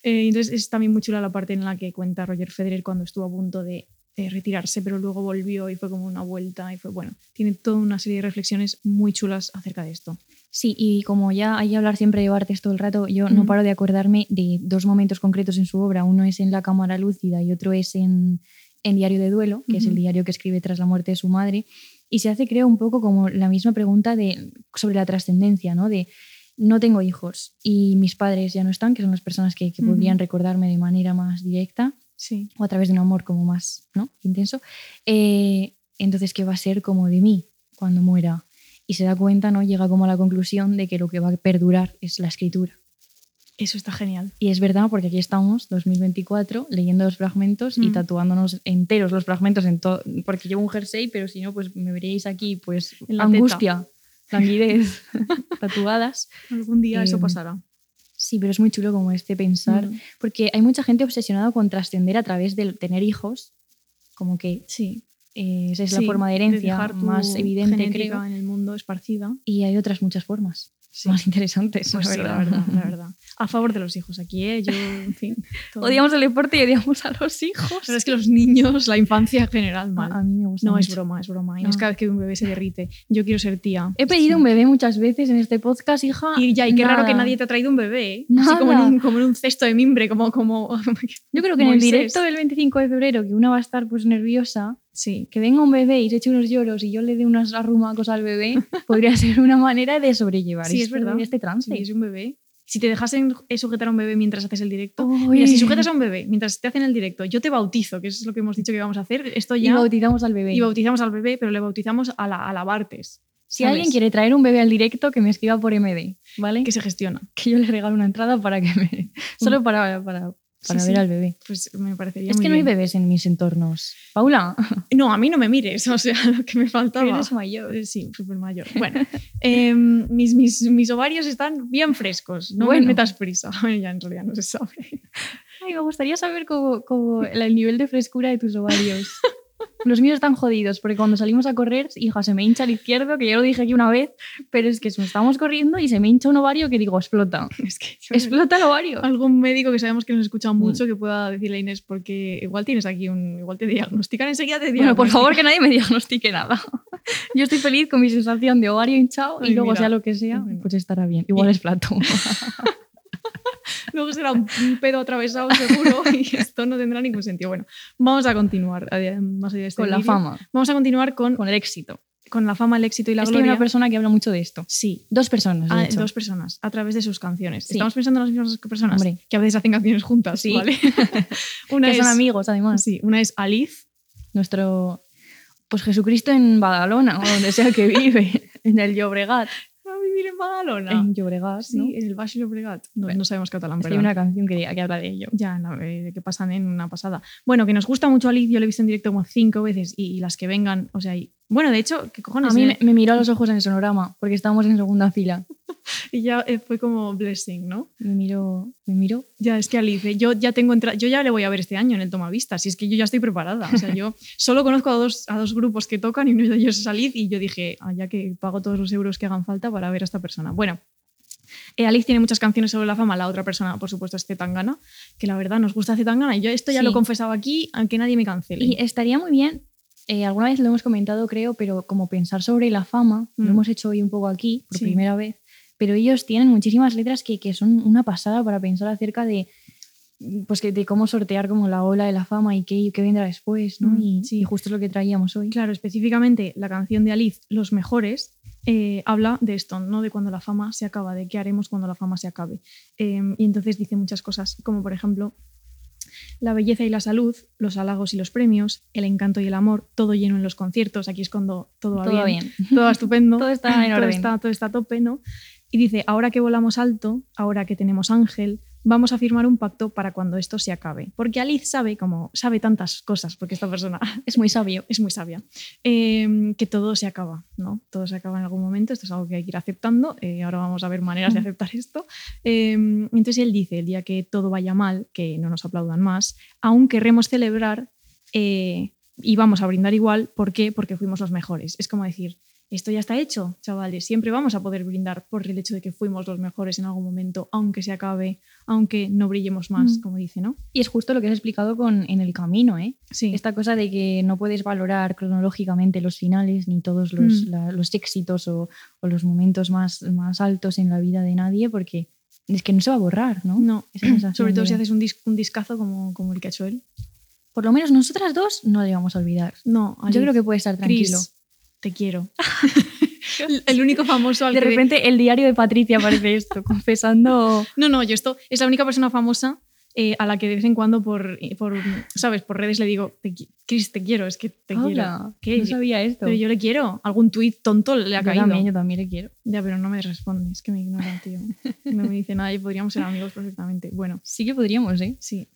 Eh, entonces es también muy chula la parte en la que cuenta Roger Federer cuando estuvo a punto de eh, retirarse, pero luego volvió y fue como una vuelta y fue bueno. Tiene toda una serie de reflexiones muy chulas acerca de esto. Sí, y como ya hay que hablar siempre de Bartes todo el rato, yo no paro de acordarme de dos momentos concretos en su obra. Uno es en La Cámara Lúcida y otro es en, en Diario de Duelo, que es el diario que escribe tras la muerte de su madre. Y se hace, creo, un poco como la misma pregunta de, sobre la trascendencia, ¿no? De no tengo hijos y mis padres ya no están, que son las personas que, que podrían recordarme de manera más directa Sí. o a través de un amor como más ¿no? intenso. Eh, entonces, ¿qué va a ser como de mí cuando muera? Y se da cuenta, ¿no? Llega como a la conclusión de que lo que va a perdurar es la escritura. Eso está genial. Y es verdad, porque aquí estamos, 2024, leyendo los fragmentos y Mm. tatuándonos enteros los fragmentos, en todo porque llevo un jersey, pero si no, pues me veríais aquí, pues, En la angustia, languidez, [LAUGHS] tatuadas. Algún día eso Em, pasará. Sí, pero es muy chulo como este pensar, Mm. porque hay mucha gente obsesionada con trascender a través de tener hijos, como que Sí. eh, esa es la forma de herencia más evidente, creo. en el mundo esparcida. Y hay otras muchas formas Sí. más interesantes, Pues la sí, verdad. la verdad, la [LAUGHS] verdad. A favor de los hijos aquí, ¿eh? Yo, en fin. [LAUGHS] todo. Odiamos el deporte y odiamos a los hijos. Verdad es que los niños, la infancia en general, mal. A, a mí me gusta No, es broma, es broma. Inés, No. cada vez que un bebé se derrite, yo quiero ser tía. He pedido Sí. un bebé muchas veces en este podcast, hija. Y ya, y qué raro que nadie te ha traído un bebé. ¿eh? Así como en, un, como en un cesto de mimbre, como. como [LAUGHS] Yo creo que en el directo del 25 de febrero, que una va a estar pues nerviosa, Sí. que venga un bebé y se eche unos lloros y yo le dé unas arrumacos al bebé, [LAUGHS] podría ser una manera de sobrellevar Sí, es este- verdad. este trance. Sí, es un bebé. Si te dejasen eh, sujetar a un bebé mientras haces el directo. Mira, si sujetas a un bebé mientras te hacen el directo, yo te bautizo, que eso es lo que hemos dicho que íbamos a hacer. Esto y ya. bautizamos al bebé. y bautizamos al bebé, pero le bautizamos a la, a la Bartes. si ¿sabes? alguien quiere traer un bebé al directo, que me escriba por MD, ¿vale? Que se gestiona. que yo le regalo una entrada para que me. [LAUGHS] Solo para, para, para Sí, ver sí. al bebé. Pues me parecería Es muy que no hay bebés en mis entornos. Paula, [LAUGHS] No, a mí no me mires, o sea, lo que me faltaba. eres mayor. Eh, Sí, súper mayor. Bueno, em, mis, mis, mis ovarios están bien frescos, no Bueno. me metas prisa. [LAUGHS] Bueno, ya en realidad no se sabe. Ay, me gustaría saber cómo, cómo el nivel de frescura de tus ovarios. [LAUGHS] Los míos están jodidos, porque cuando salimos a correr, hija, se me hincha el izquierdo, que ya lo dije aquí una vez, pero es que estamos corriendo y se me hincha un ovario que digo, explota. [LAUGHS] Es que Explota el ovario. algún médico que sabemos que nos escucha Mm. mucho que pueda decirle a Inés, porque igual tienes aquí un. Igual te diagnostican enseguida. Te Bueno, por favor, que nadie me diagnostique nada. [LAUGHS] Yo estoy feliz con mi sensación de ovario hinchado y Ay, luego mira. sea lo que sea, pues estará bien. Igual Y- es plato. [LAUGHS] [LAUGHS] Luego será un un pedo atravesado seguro [LAUGHS] y esto no tendrá ningún sentido. Bueno, vamos a continuar. eh, Más allá de este con la fama, Vamos a continuar con, con el éxito. con la fama, el éxito y la es que hay gloria. una persona que habla mucho de esto. Sí, Dos personas, de a- hecho. dos personas a través de sus canciones. Sí. Estamos pensando en las mismas personas Hombre. que a veces hacen canciones juntas, Sí. ¿vale? [LAUGHS] una que es, son amigos, además. Sí, una es Alice. Nuestro, pues Jesucristo en Badalona, o donde sea que vive, en el Llobregat. Vivir en Badalona. En Llobregat, sí, ¿no? en el Baix Llobregat. No, Bueno, no sabemos catalán, pero hay una canción que, que habla de ello. ya no, eh, que pasan en una pasada. Bueno, que nos gusta mucho Alice, yo le he visto en directo como cinco veces y, y las que vengan, o sea, y- bueno, de hecho, ¿qué cojones? A mí eh? me, me miró a los ojos en el sonorama, porque estábamos en segunda fila. [LAUGHS] Y ya eh, fue como blessing, ¿no? Me miró, me miró. Ya, es que Alice, yo ya tengo entra- yo ya le voy a ver este año en el Tomavista, si es que yo ya estoy preparada. O sea, [LAUGHS] yo solo conozco a dos, a dos grupos que tocan y uno de ellos es Alice y yo dije, ah, ya que pago todos los euros que hagan falta para ver a esta persona. Bueno, eh, Alice tiene muchas canciones sobre la fama, la otra persona, por supuesto, es Zetangana, que la verdad nos gusta Zetangana y yo esto ya Sí. lo confesaba aquí, aunque nadie me cancele. Y estaría muy bien eh, alguna vez lo hemos comentado, creo, pero como pensar sobre la fama, lo Mm. hemos hecho hoy un poco aquí, por Sí. primera vez, pero ellos tienen muchísimas letras que, que son una pasada para pensar acerca de, pues, que, de cómo sortear como la ola de la fama y qué, qué vendrá después, ¿no? Mm, y, sí. y justo es lo que traíamos hoy. Claro, específicamente la canción de Alice, Los Mejores, eh, habla de esto, no de cuando la fama se acaba, de qué haremos cuando la fama se acabe. Eh, y entonces dice muchas cosas, como por ejemplo, la belleza y la salud, los halagos y los premios, el encanto y el amor, todo lleno en los conciertos. Aquí es cuando todo va Todo bien, bien. todo va estupendo, [LAUGHS] Todo está en [LAUGHS] todo orden. está, todo está a tope, ¿no? Y dice, ahora que volamos alto, ahora que tenemos ángel, vamos a firmar un pacto para cuando esto se acabe. Porque Alice sabe, como sabe tantas cosas, porque esta persona [LAUGHS] Es muy sabio. es muy sabia, eh, que todo se acaba, ¿no? Todo se acaba en algún momento, esto es algo que hay que ir aceptando, eh, ahora vamos a ver maneras de [LAUGHS] aceptar esto. Eh, entonces él dice, el día que todo vaya mal, que no nos aplaudan más, aún querremos celebrar eh, y vamos a brindar igual, ¿por qué? Porque fuimos los mejores. Es como decir, esto ya está hecho, chavales, siempre vamos a poder brindar por el hecho de que fuimos los mejores en algún momento, aunque se acabe, aunque no brillemos más, Mm. como dice, ¿no? Y es justo lo que has explicado con, en el camino, ¿eh? Sí. Esta cosa de que no puedes valorar cronológicamente los finales ni todos los, Mm. la- los éxitos o, o los momentos más, más altos en la vida de nadie porque es que no se va a borrar, ¿no? No, [CLEARS THROAT] sobre todo de- si haces un, dis- un discazo como, como el que ha hecho él. Por lo menos nosotras dos no le vamos a olvidar. No, Yo creo que puede estar Chris, tranquilo. Te quiero. [LAUGHS] [LAUGHS] el, único famoso al De que... repente el diario de Patricia aparece esto, [LAUGHS] confesando... No, no, yo esto es la única persona famosa eh, a la que de vez en cuando por, por, ¿sabes? Por redes le digo, te Chris, te quiero, es que te quiero. Hola, ¿Qué? no sabía esto. Pero yo le quiero. Algún tuit tonto le ha Yo caído. también, yo también le quiero. Ya, pero no me responde, es que me ignora, tío. No me dice nada y podríamos ser amigos perfectamente. Bueno, Sí que podríamos, ¿eh? sí.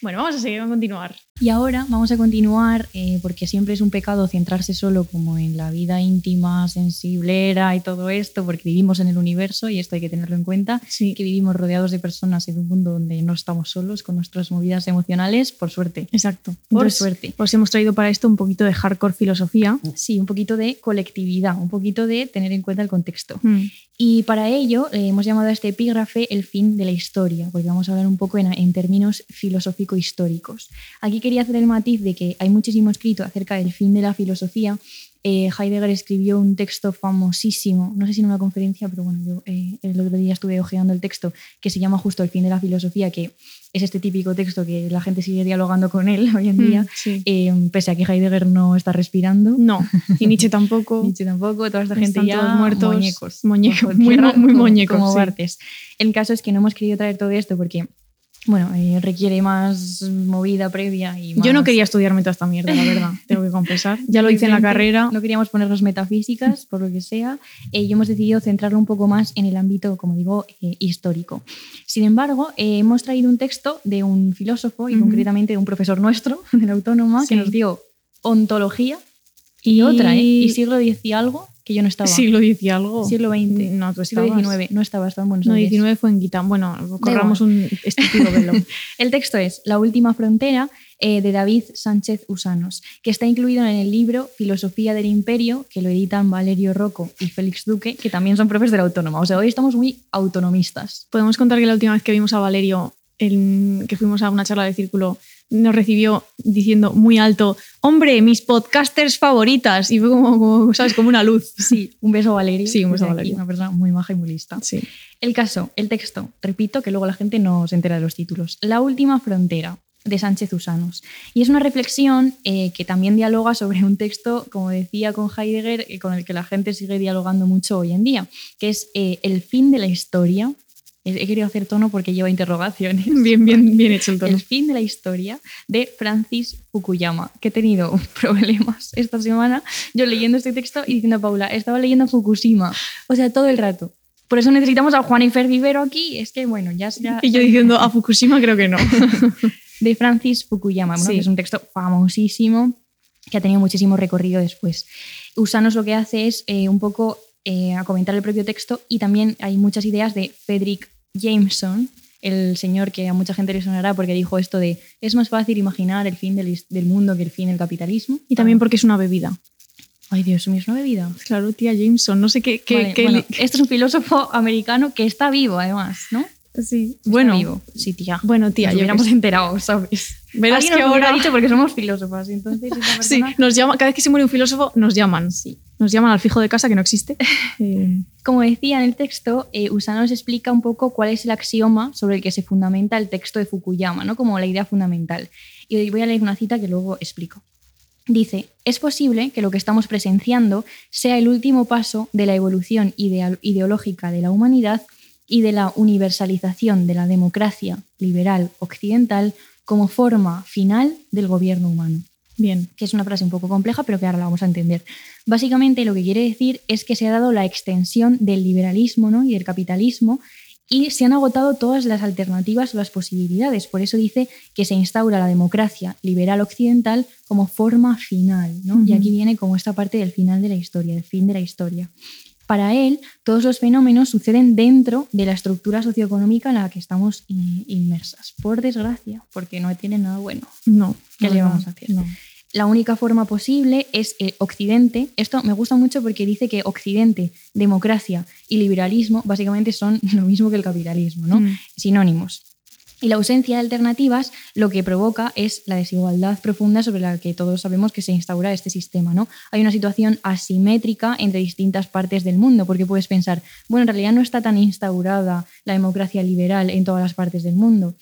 Bueno, vamos a seguir, vamos a continuar. Y ahora vamos a continuar, eh, porque siempre es un pecado centrarse solo como en la vida íntima, sensiblera y todo esto, porque vivimos en el universo y esto hay que tenerlo en cuenta, Sí. que vivimos rodeados de personas en un mundo donde no estamos solos con nuestras movidas emocionales, por suerte. Exacto. Por Entonces, suerte. Pues hemos traído para esto un poquito de hardcore filosofía. Sí, un poquito de colectividad, un poquito de tener en cuenta el contexto. Mm. Y para ello eh, hemos llamado a este epígrafe el fin de la historia, porque vamos a hablar un poco en, en términos filosófico-históricos. Aquí quería hacer el matiz de que hay muchísimo escrito acerca del fin de la filosofía. Eh, Heidegger escribió un texto famosísimo, no sé si en una conferencia, pero bueno, yo eh, el otro día estuve hojeando el texto, que se llama justo El fin de la filosofía, que es este típico texto que la gente sigue dialogando con él hoy en día, Mm, sí. eh, pese a que Heidegger no está respirando. No, y Nietzsche tampoco. [LAUGHS] Nietzsche tampoco, toda esta gente Están ya muertos, muñecos. muñeco- [LAUGHS] muy [LAUGHS] muy muñecos, Como sí. Bartes. El caso es que no hemos querido traer todo esto porque, bueno, eh, requiere más movida previa y Yo no más- quería estudiarme toda esta mierda, la verdad, [LAUGHS] tengo que confesar. Ya lo hice en la carrera. No queríamos ponernos metafísicas, por lo que sea, eh, y hemos decidido centrarlo un poco más en el ámbito, como digo, eh, histórico. Sin embargo, eh, hemos traído un texto de un filósofo y Ujú. concretamente de un profesor nuestro [LAUGHS] de la Autónoma Sí. que nos dio ontología y, otra, ¿eh? Y siglo X y algo que yo no estaba. Siglo X y algo. Siglo XX. No, tú siglo estabas. XIX, no estaba, estaba en Buenos No, Aires. 19 fue en Guita. Bueno, corramos un estúpido velo. [LAUGHS] El texto es La última frontera eh, de David Sánchez Usanos, que está incluido en el libro Filosofía del Imperio, que lo editan Valerio Rocco y Félix Duque, que también son profes de la Autónoma. O sea, hoy estamos muy autonomistas. Podemos contar que la última vez que vimos a Valerio, en- que fuimos a una charla de círculo, nos recibió diciendo muy alto, hombre, mis podcasters favoritas. Y fue como, como, ¿sabes? Como una luz. [LAUGHS] Sí, un beso a Valerio. Sí, un beso a aquí, Valerio. Una persona muy maja y muy lista. Sí. El caso, el texto, repito que luego la gente no se entera de los títulos. La última frontera de Sánchez Usanos. Y es una reflexión eh, que también dialoga sobre un texto, como decía con Heidegger, eh, con el que la gente sigue dialogando mucho hoy en día, que es eh, El fin de la historia. He querido hacer tono porque lleva interrogaciones. [LAUGHS] Bien, bien, bien hecho el tono. El fin de la historia de Francis Fukuyama, que he tenido [LAUGHS] problemas esta semana, yo leyendo este texto y diciendo a Paula, estaba leyendo Fukushima, o sea, todo el rato. Por eso necesitamos a Juan y Fer Vivero aquí, es que bueno, ya sea Y yo diciendo, a Fukushima creo que no. [LAUGHS] de Francis Fukuyama, bueno, Sí. que es un texto famosísimo que ha tenido muchísimo recorrido después. Usanos lo que hace es eh, un poco eh, a comentar el propio texto y también hay muchas ideas de Frederick Jameson, el señor que a mucha gente le sonará porque dijo esto de es más fácil imaginar el fin del, mundo que el fin del capitalismo. Y también porque es una bebida. Ay, Dios mío, es una bebida. Claro, tía Jameson, no sé qué... qué- Vale, qué bueno, le- este es un filósofo americano que está vivo, además, ¿no? Sí. Está Bueno, vivo. Sí, tía. bueno, tía, Nos yo hubiéramos enterado, ¿sabes? Verás que ahora- dicho porque somos filósofas, entonces [LAUGHS] Sí, nos llama, cada vez que se muere un filósofo, nos llaman. Sí. Nos llaman al fijo de casa que no existe. Eh, [LAUGHS] Como decía en el texto, eh, Usano nos explica un poco cuál es el axioma sobre el que se fundamenta el texto de Fukuyama, ¿no? como la idea fundamental. Y hoy voy a leer una cita que luego explico. Dice, es posible que lo que estamos presenciando sea el último paso de la evolución ideológica de la humanidad y de la universalización de la democracia liberal occidental como forma final del gobierno humano bien. que es una frase un poco compleja, pero que ahora la vamos a entender. Básicamente lo que quiere decir es que se ha dado la extensión del liberalismo ¿no? y del capitalismo y se han agotado todas las alternativas o las posibilidades. Por eso dice que se instaura la democracia liberal occidental como forma final. ¿no? Y aquí viene como esta parte del final de la historia, del fin de la historia. Para él, todos los fenómenos suceden dentro de la estructura socioeconómica en la que estamos in- inmersas. Por desgracia, porque no tiene nada bueno. No. ¿Qué no, le no, vamos a hacer? no. La única forma posible es eh, Occidente. Esto me gusta mucho porque dice que Occidente, democracia y liberalismo básicamente son [LAUGHS] lo mismo que el capitalismo, ¿no? Mm. Sinónimos. Y la ausencia de alternativas lo que provoca es la desigualdad profunda sobre la que todos sabemos que se instaura este sistema. ¿no? Hay una situación asimétrica entre distintas partes del mundo, porque puedes pensar, bueno, en realidad no está tan instaurada la democracia liberal en todas las partes del mundo,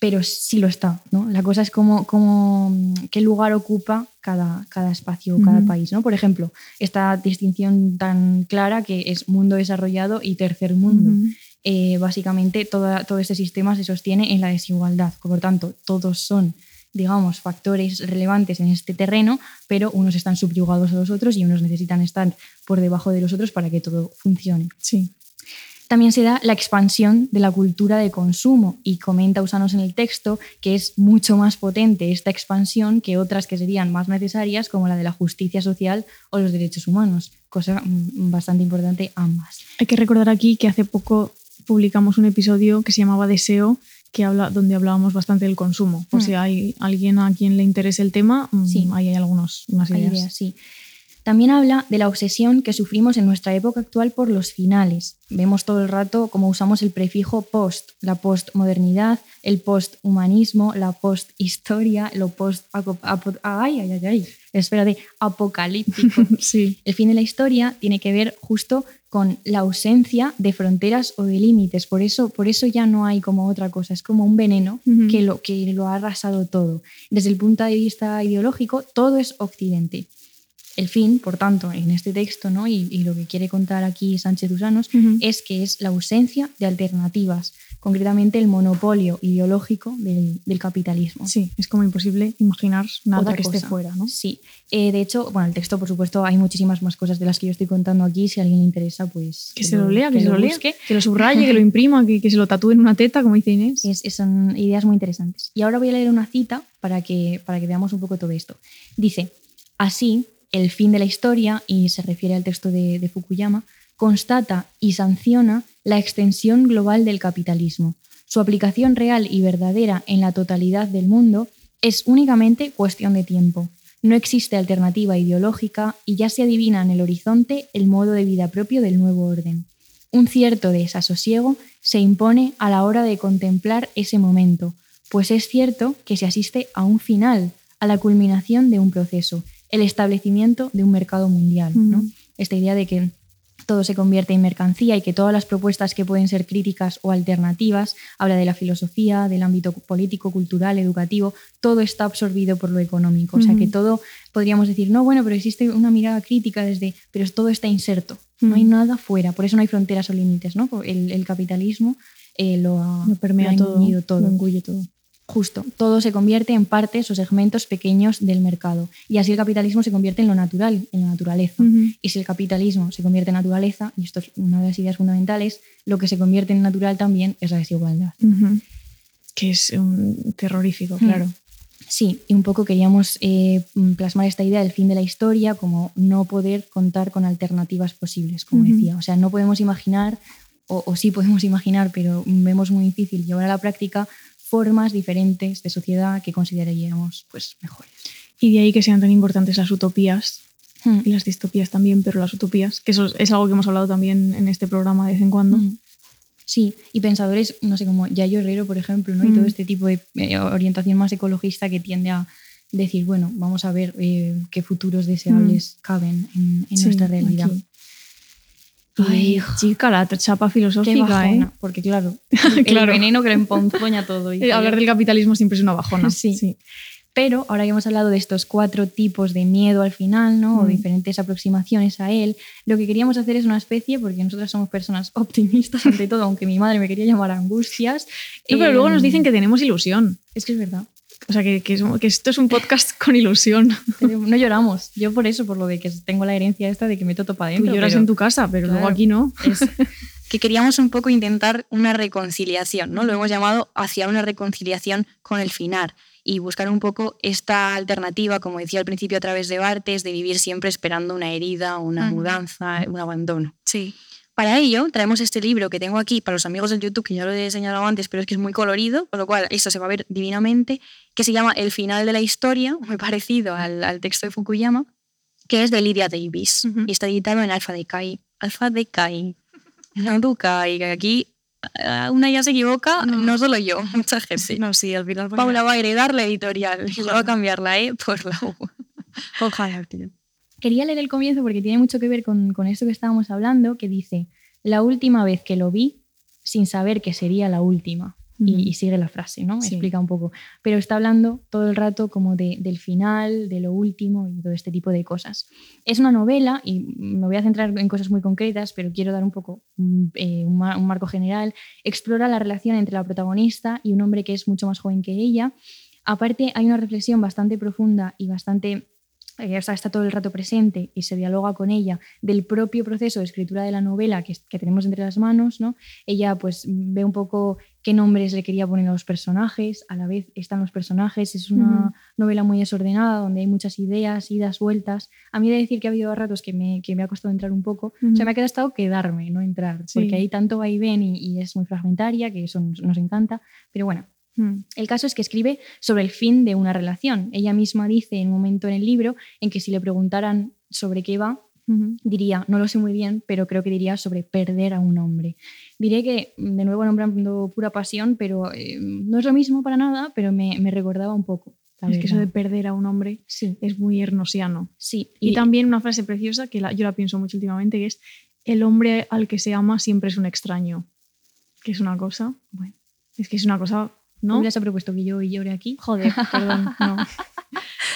pero sí lo está. ¿no? La cosa es cómo, cómo, qué lugar ocupa cada, cada espacio o cada país. ¿no? Por ejemplo, esta distinción tan clara que es mundo desarrollado y tercer mundo. Eh, básicamente toda- todo este sistema se sostiene en la desigualdad. Por tanto, todos son, digamos, factores relevantes en este terreno, pero unos están subyugados a los otros y unos necesitan estar por debajo de los otros para que todo funcione. Sí. También se da la expansión de la cultura de consumo y comenta Usanos en el texto que es mucho más potente esta expansión que otras que serían más necesarias como la de la justicia social o los derechos humanos, cosa mm, bastante importante ambas. Hay que recordar aquí que hace poco publicamos un episodio que se llamaba Deseo, que habla, donde hablábamos bastante del consumo. Por Mm. si hay alguien a quien le interese el tema, mm, Sí. ahí hay algunos, unas Hay ideas. ideas, sí. También habla de la obsesión que sufrimos en nuestra época actual por los finales. Vemos todo el rato cómo usamos el prefijo post, la postmodernidad, el posthumanismo, la posthistoria, lo post ay, ay, ay, ay, espérate, apocalíptico. [LAUGHS] Sí. El fin de la historia tiene que ver justo con la ausencia de fronteras o de límites. Por eso, por eso ya no hay como otra cosa. Es como un veneno que, lo, que lo ha arrasado todo. Desde el punto de vista ideológico, todo es occidente. El fin, por tanto, en este texto, ¿no? y, y lo que quiere contar aquí Sánchez Usanos, es que es la ausencia de alternativas, concretamente el monopolio ideológico del, del capitalismo. Sí, es como imposible imaginar nada Otra que esté fuera, ¿no? Sí. Eh, de hecho, bueno, el texto, por supuesto, hay muchísimas más cosas de las que yo estoy contando aquí. Si a alguien le interesa, pues. Que se lo lea, que, se lo lea, busque. que lo subraye, que lo [LAUGHS] imprima, que, que se lo tatúe en una teta, como dice Inés. Es- es- son ideas muy interesantes. Y ahora voy a leer una cita para que, para que veamos un poco todo esto. Dice, así, el fin de la historia, y se refiere al texto de, Fukuyama, constata y sanciona la extensión global del capitalismo. Su aplicación real y verdadera en la totalidad del mundo es únicamente cuestión de tiempo. No existe alternativa ideológica y ya se adivina en el horizonte el modo de vida propio del nuevo orden. Un cierto desasosiego se impone a la hora de contemplar ese momento, pues es cierto que se asiste a un final, a la culminación de un proceso, el establecimiento de un mercado mundial. ¿no? Esta idea de que todo se convierte en mercancía y que todas las propuestas que pueden ser críticas o alternativas, habla de la filosofía, del ámbito político, cultural, educativo, todo está absorbido por lo económico. O sea que todo podríamos decir, no, bueno, pero existe una mirada crítica desde, pero todo está inserto, no hay nada fuera, por eso no hay fronteras o límites, ¿no? El, el capitalismo eh, lo ha, Lo permea lo ha todo, engullido todo. lo engulle todo. Justo, todo se convierte en partes o segmentos pequeños del mercado. Y así el capitalismo se convierte en lo natural, en la naturaleza. Y si el capitalismo se convierte en naturaleza, y esto es una de las ideas fundamentales, lo que se convierte en natural también es la desigualdad. Que es un terrorífico, Mm. claro. Sí, y un poco queríamos eh, plasmar esta idea del fin de la historia como no poder contar con alternativas posibles, como decía. O sea, no podemos imaginar, o, o sí podemos imaginar, pero vemos muy difícil llevar a la práctica formas diferentes de sociedad que consideraríamos pues, mejores. Y de ahí que sean tan importantes las utopías Mm. y las distopías también, pero las utopías, que eso es- algo que hemos hablado también en este programa de vez en cuando. Mm. Sí, y pensadores, no sé, como Yayo Herrero, por ejemplo, ¿no? y todo Mm. este tipo de eh, orientación más ecologista que tiende a decir, bueno, vamos a ver eh, qué futuros deseables caben en, en Sí, nuestra realidad. aquí. Ay, Y, chica, la chapa Qué filosófica, bajona, ¿eh? porque claro, [LAUGHS] Claro. el veneno que le emponzoña todo. hija, Eh, Hablar del capitalismo siempre es una bajona. [LAUGHS] Sí. Pero ahora que hemos hablado de estos cuatro tipos de miedo al final, ¿no? o Mm. diferentes aproximaciones a él, lo que queríamos hacer es una especie, porque nosotras somos personas [LAUGHS] optimistas ante todo, aunque mi madre me quería llamar angustias. No, pero luego nos em, dicen que tenemos ilusión. Es que es verdad. O sea, que, que es- que esto es un podcast con ilusión. [LAUGHS] No lloramos. Yo por eso, por lo de que tengo la herencia esta de que me toto para Tú lloras pero en tu casa, pero luego aquí no. es- [LAUGHS] que queríamos un poco intentar una reconciliación, ¿no? Lo hemos llamado hacia una reconciliación con el final y buscar un poco esta alternativa, como decía al principio a través de Bartes, de vivir siempre esperando una herida, una mudanza, un abandono. sí. Para ello, traemos este libro que tengo aquí para los amigos del YouTube, que ya lo he señalado antes, pero es que es muy colorido, con lo cual esto se va a ver divinamente, que se llama El final de la historia, muy [LAUGHS] parecido al, al texto de Fukuyama, que es de Lydia Davis Ujú. y está editado en Alfa Decay. Alfa Decay. No Ducay, que aquí eh, una ya se equivoca, No. no, solo yo, [LAUGHS] mucha gente. No, sí, al final. Paula va a heredar la editorial [LAUGHS] y va a cambiar la E por la U. Ojalá, tío. Quería leer el comienzo porque tiene mucho que ver con, con esto que estábamos hablando, que dice, la última vez que lo vi, sin saber que sería la última. Y- y, sigue la frase, ¿no? Sí. Explica un poco. Pero está hablando todo el rato como de, del final, de lo último y todo este tipo de cosas. Es una novela y me voy a centrar en cosas muy concretas, pero quiero dar un poco un, eh, un mar- un marco general. Explora la relación entre la protagonista y un hombre que es mucho más joven que ella. Aparte, hay una reflexión bastante profunda y bastante o sea, está todo el rato presente y se dialoga con ella del propio proceso de escritura de la novela que, que tenemos entre las manos, ¿no? Ella pues ve un poco qué nombres le quería poner a los personajes, a la vez están los personajes, es una novela muy desordenada donde hay muchas ideas, idas, vueltas. A mí he de decir que ha habido ratos que me, que me ha costado entrar un poco, o sea, me ha quedado quedarme, no entrar, Sí. porque hay tanto vaivén y, y es muy fragmentaria, que eso nos, nos encanta, pero bueno. El caso es que escribe sobre el fin de una relación. Ella misma dice en un momento en el libro en que si le preguntaran sobre qué va, diría, no lo sé muy bien, pero creo que diría sobre perder a un hombre. Diré que, de nuevo nombrando pura pasión, pero eh, no es lo mismo para nada, pero me, me recordaba un poco. Es que eso de perder a un hombre Sí, es muy hernosiano. sí. Y, también una frase preciosa que la- yo la pienso mucho últimamente, que es el hombre al que se ama siempre es un extraño. Que es una cosa, bueno, es que es una cosa, ¿no? ¿No? ha propuesto que yo llore aquí? Joder, perdón, [LAUGHS] no.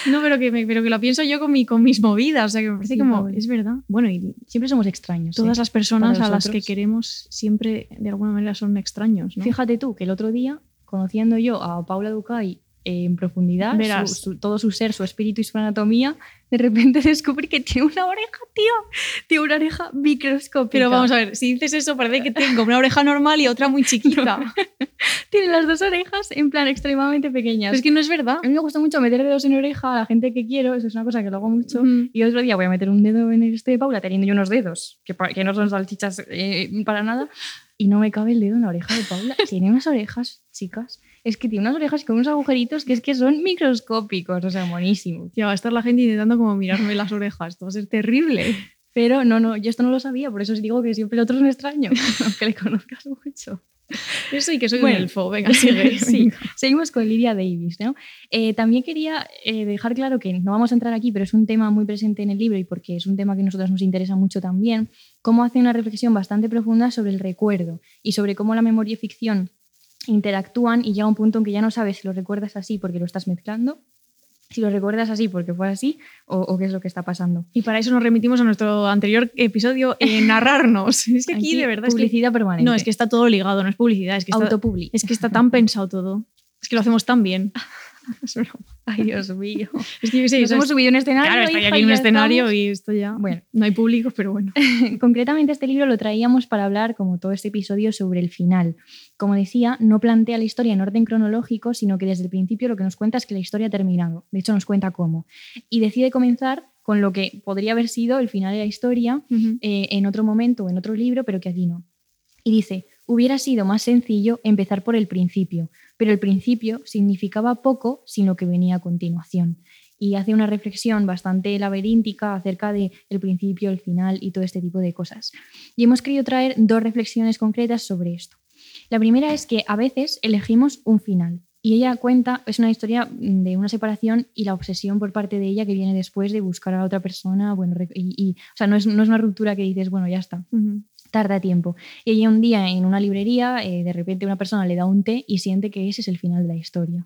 No, pero que, me- pero que lo pienso yo con, mi, con mis movidas, o sea que me parece Sí, como, pobre. es verdad. Bueno, y Siempre somos extraños. todas ¿eh? las personas a las que queremos siempre de alguna manera son extraños, ¿no? Fíjate tú que el otro día, conociendo yo a Paula Ducay en profundidad, Verás. su- su- todo su ser, su espíritu y su anatomía, de repente [LAUGHS] descubrí que tiene una oreja, tío. Tiene una oreja microscópica. Pero vamos a ver, si dices eso, parece que tengo una oreja normal y otra muy chiquita. [LAUGHS] Tiene las dos orejas en plan extremadamente pequeñas. Pero es que no es verdad. A mí me gusta mucho meter dedos en oreja a la gente que quiero, eso es una cosa que lo hago mucho. Y otro día voy a meter un dedo en este de Paula, teniendo yo unos dedos, que, que no son salchichas eh, para nada, y no me cabe el dedo en la oreja de Paula. [LAUGHS] Tiene unas orejas, chicas. Es que tiene unas orejas con unos agujeritos que es que son microscópicos, o sea, buenísimo. Ya va a estar la gente intentando como mirarme las orejas. Esto va a ser terrible. Pero no, no, yo esto no lo sabía, por eso os digo que siempre el otro es un extraño, [LAUGHS] aunque le conozcas mucho. Eso y que soy Bueno. un elfo. Venga, sigue. [LAUGHS] sí, venga. seguimos con Lydia Davis. ¿no? Eh, también quería eh, dejar claro que no vamos a entrar aquí, pero es un tema muy presente en el libro y porque es un tema que a nosotros nos interesa mucho también, cómo hace una reflexión bastante profunda sobre el recuerdo y sobre cómo la memoria y ficción interactúan y llega un punto en que ya no sabes si lo recuerdas así porque lo estás mezclando, si lo recuerdas así porque fue así o, o qué es lo que está pasando. Y para eso nos remitimos a nuestro anterior episodio, eh, [LAUGHS] narrarnos. Es que aquí, de verdad es que- publicidad permanente. No, es que está todo ligado, no es publicidad, es que está, autopubli. es que está tan pensado todo. Es que lo hacemos tan bien. [LAUGHS] Es broma. Ay, Dios mío. [LAUGHS] Es que sé, Nos hemos subido un escenario. Claro, estoy aquí en un escenario estamos. y esto ya. Bueno. [LAUGHS] no hay público, pero bueno. [LAUGHS] Concretamente este libro lo traíamos para hablar, como todo este episodio, sobre el final. Como decía, no plantea la historia en orden cronológico, sino que desde el principio lo que nos cuenta es que la historia ha terminado. De hecho, nos cuenta cómo. Y decide comenzar con lo que podría haber sido el final de la historia eh, en otro momento o en otro libro, pero que aquí no. Y dice, hubiera sido más sencillo empezar por el principio, pero el principio significaba poco sin lo que venía a continuación. Y hace una reflexión bastante laberíntica acerca del el principio, el final y todo este tipo de cosas. Y hemos querido traer dos reflexiones concretas sobre esto. La primera es que a veces elegimos un final. Y ella cuenta, es una historia de una separación y la obsesión por parte de ella que viene después de buscar a la otra persona. Bueno, y, o sea, no es, no es, una ruptura que dices, bueno, ya está. Tarda tiempo. Y ella un día en una librería, eh, de repente una persona le da un té y siente que ese es el final de la historia.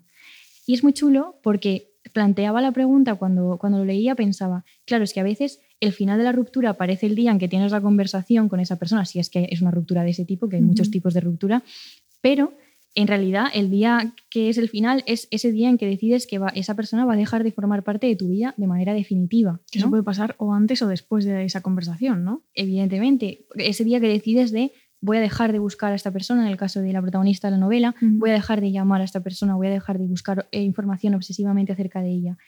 Y es muy chulo porque planteaba la pregunta cuando, cuando lo leía, pensaba, claro, es que a veces el final de la ruptura aparece el día en que tienes la conversación con esa persona, si es que es una ruptura de ese tipo, que hay muchos tipos de ruptura, pero en realidad el día que es el final es ese día en que decides que esa persona va a dejar de formar parte de tu vida de manera definitiva. Que Eso puede pasar o antes o después de esa conversación, ¿no? Evidentemente, ese día que decides de voy a dejar de buscar a esta persona, en el caso de la protagonista de la novela, voy a dejar de llamar a esta persona, voy a dejar de buscar eh, información obsesivamente acerca de ella.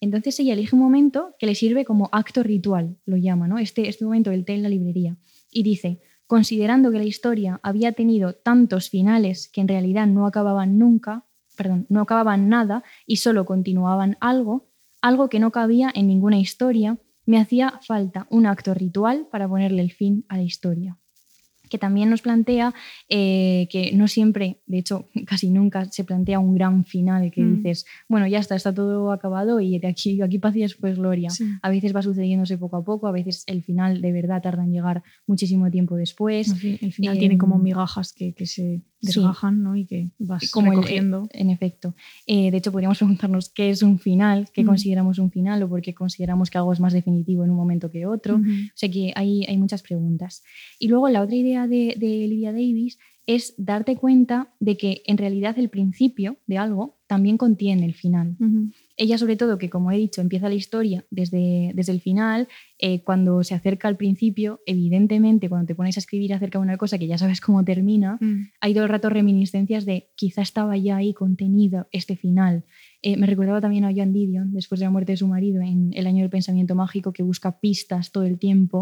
Entonces ella elige un momento que le sirve como acto ritual, lo llama, ¿no? Este, este momento, el té en la librería. Y dice, considerando que la historia había tenido tantos finales que en realidad no acababan nunca, perdón, no acababan nada y solo continuaban algo, algo que no cabía en ninguna historia, me hacía falta un acto ritual para ponerle el fin a la historia que también nos plantea eh, que no siempre, de hecho [LAUGHS] casi nunca se plantea un gran final que mm. dices, bueno, ya está, está todo acabado y de aquí, aquí paz y después gloria. A veces va sucediéndose poco a poco, a veces el final de verdad tarda en llegar muchísimo tiempo después. el final tiene como migajas que, que se desgajan ¿no? y que vas como recogiendo. en efecto. Eh, de hecho, podríamos preguntarnos qué es un final, qué mm. consideramos un final o por qué consideramos que algo es más definitivo en un momento que otro. O sea que hay, hay muchas preguntas. Y luego la otra idea de, de Lydia Davis es darte cuenta de que en realidad el principio de algo también contiene el final. Ella sobre todo, que como he dicho, empieza la historia desde, desde el final, eh, cuando se acerca al principio, evidentemente cuando te pones a escribir acerca de una cosa que ya sabes cómo termina, mm. hay todo el rato reminiscencias de quizá estaba ya ahí contenido este final. Eh, me recordaba también a Joan Didion, después de la muerte de su marido, en El año del pensamiento mágico, que busca pistas todo el tiempo,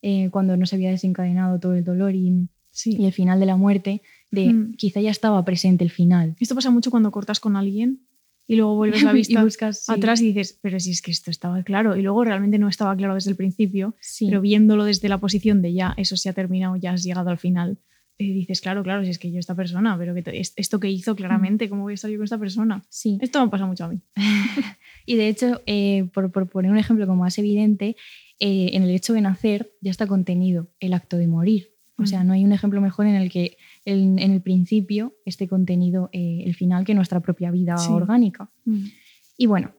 eh, cuando no se había desencadenado todo el dolor y y el final de la muerte, de hmm. quizá ya estaba presente el final. Esto pasa mucho cuando cortas con alguien y luego vuelves la [LAUGHS] vista buscas, atrás y dices, pero si es que esto estaba claro. Y luego realmente no estaba claro desde el principio, pero viéndolo desde la posición de ya, eso se ha terminado, ya has llegado al final. Y dices, claro, claro, si es que yo esta persona, pero que esto que hizo claramente, ¿cómo voy a estar yo con esta persona? Sí. Esto me pasa mucho a mí. [LAUGHS] y de hecho, eh, por, por, poner un ejemplo como más evidente, eh, en el hecho de nacer ya está contenido el acto de morir. O sea, mm. no hay un ejemplo mejor en el que en el principio esté contenido eh, el final que nuestra propia vida orgánica. Mm. Y bueno,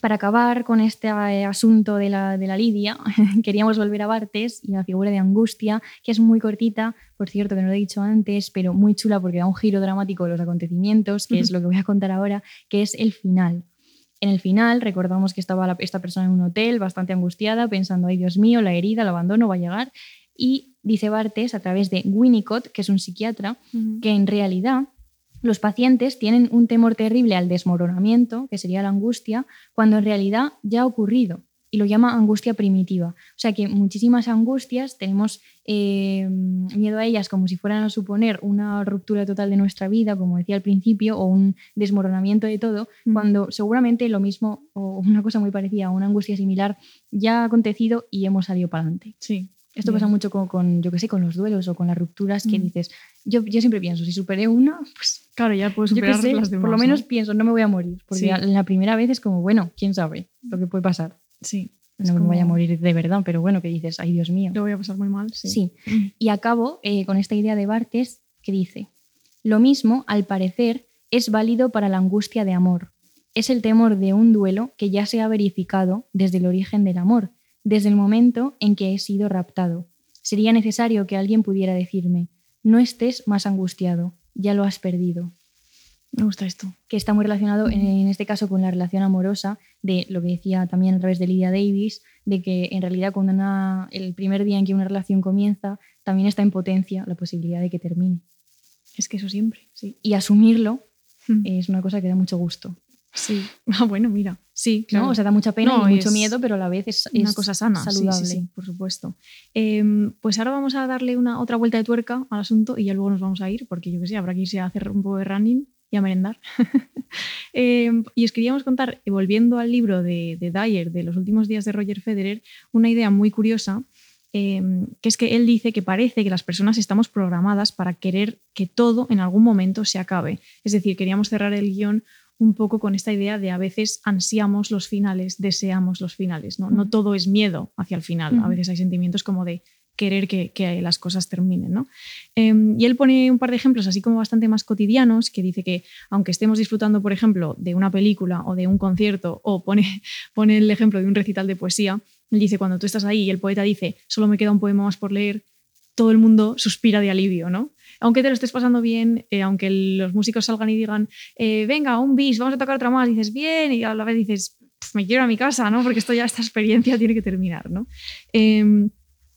para acabar con este eh, asunto de la, de la Lidia, [LAUGHS] queríamos volver a Bartes y la figura de Angustia, que es muy cortita, por cierto, que no lo he dicho antes, pero muy chula porque da un giro dramático de los acontecimientos, que es lo que voy a contar ahora, que es el final. En el final recordamos que estaba esta persona en un hotel bastante angustiada, pensando, ay Dios mío, la herida, el abandono va a llegar. Y dice Bartes a través de Winnicott, que es un psiquiatra, que en realidad los pacientes tienen un temor terrible al desmoronamiento, que sería la angustia, cuando en realidad ya ha ocurrido y lo llama angustia primitiva. O sea que muchísimas angustias tenemos eh, miedo a ellas como si fueran a suponer una ruptura total de nuestra vida, como decía al principio, o un desmoronamiento de todo, cuando seguramente lo mismo o una cosa muy parecida a una angustia similar ya ha acontecido y hemos salido para adelante. Sí. Esto pasa mucho con, yo qué sé, con los duelos o con las rupturas que mm. dices, yo, yo siempre pienso, si superé una, pues claro, ya puedo superar las demás. Por lo menos pienso, no me voy a morir, porque la, primera vez es como, bueno, quién sabe lo que puede pasar. Sí. No me voy a morir de verdad, pero bueno, que dices, ay Dios mío. Lo voy a pasar muy mal, sí. Sí. Y acabo eh, con esta idea de Bartes que dice, lo mismo, al parecer, es válido para la angustia de amor. Es el temor de un duelo que ya se ha verificado desde el origen del amor desde el momento en que he sido raptado. Sería necesario que alguien pudiera decirme, no estés más angustiado, ya lo has perdido. Me gusta esto. Que está muy relacionado en, este caso con la relación amorosa, de lo que decía también a través de Lydia Davis, de que en realidad cuando el primer día en que una relación comienza, también está en potencia la posibilidad de que termine. Es que eso siempre, sí. Y asumirlo hmm. es una cosa que da mucho gusto. Sí. [LAUGHS] Ah, bueno, mira. Sí, claro. O sea, da mucha pena y mucho miedo, pero a la vez es, una cosa sana, saludable. Sí, por supuesto. Em, pues ahora vamos a darle una otra vuelta de tuerca al asunto y ya luego nos vamos a ir, porque yo que sé, habrá que irse a hacer un poco de running y a merendar. [LAUGHS] Em, y os queríamos contar, volviendo al libro de, de Dyer, de los últimos días de Roger Federer, una idea muy curiosa em, que es que él dice que parece que las personas estamos programadas para querer que todo en algún momento se acabe. Es decir, queríamos cerrar el guion un poco con esta idea de a veces ansiamos los finales, deseamos los finales, ¿no? No todo es miedo hacia el final, a veces hay sentimientos como de querer que, las cosas terminen. ¿no? Em, y él pone un par de ejemplos así como bastante más cotidianos, que dice que aunque estemos disfrutando, por ejemplo, de una película o de un concierto, o pone, [LAUGHS] pone el ejemplo de un recital de poesía, él dice, cuando tú estás ahí y el poeta dice, solo me queda un poema más por leer, todo el mundo suspira de alivio, ¿no? Aunque te lo estés pasando bien, eh, aunque los músicos salgan y digan, eh, venga, un bis, vamos a tocar otra más, dices, bien, y a la vez dices, me quiero a mi casa, ¿no? Porque esto ya, esta experiencia tiene que terminar, ¿no? Em,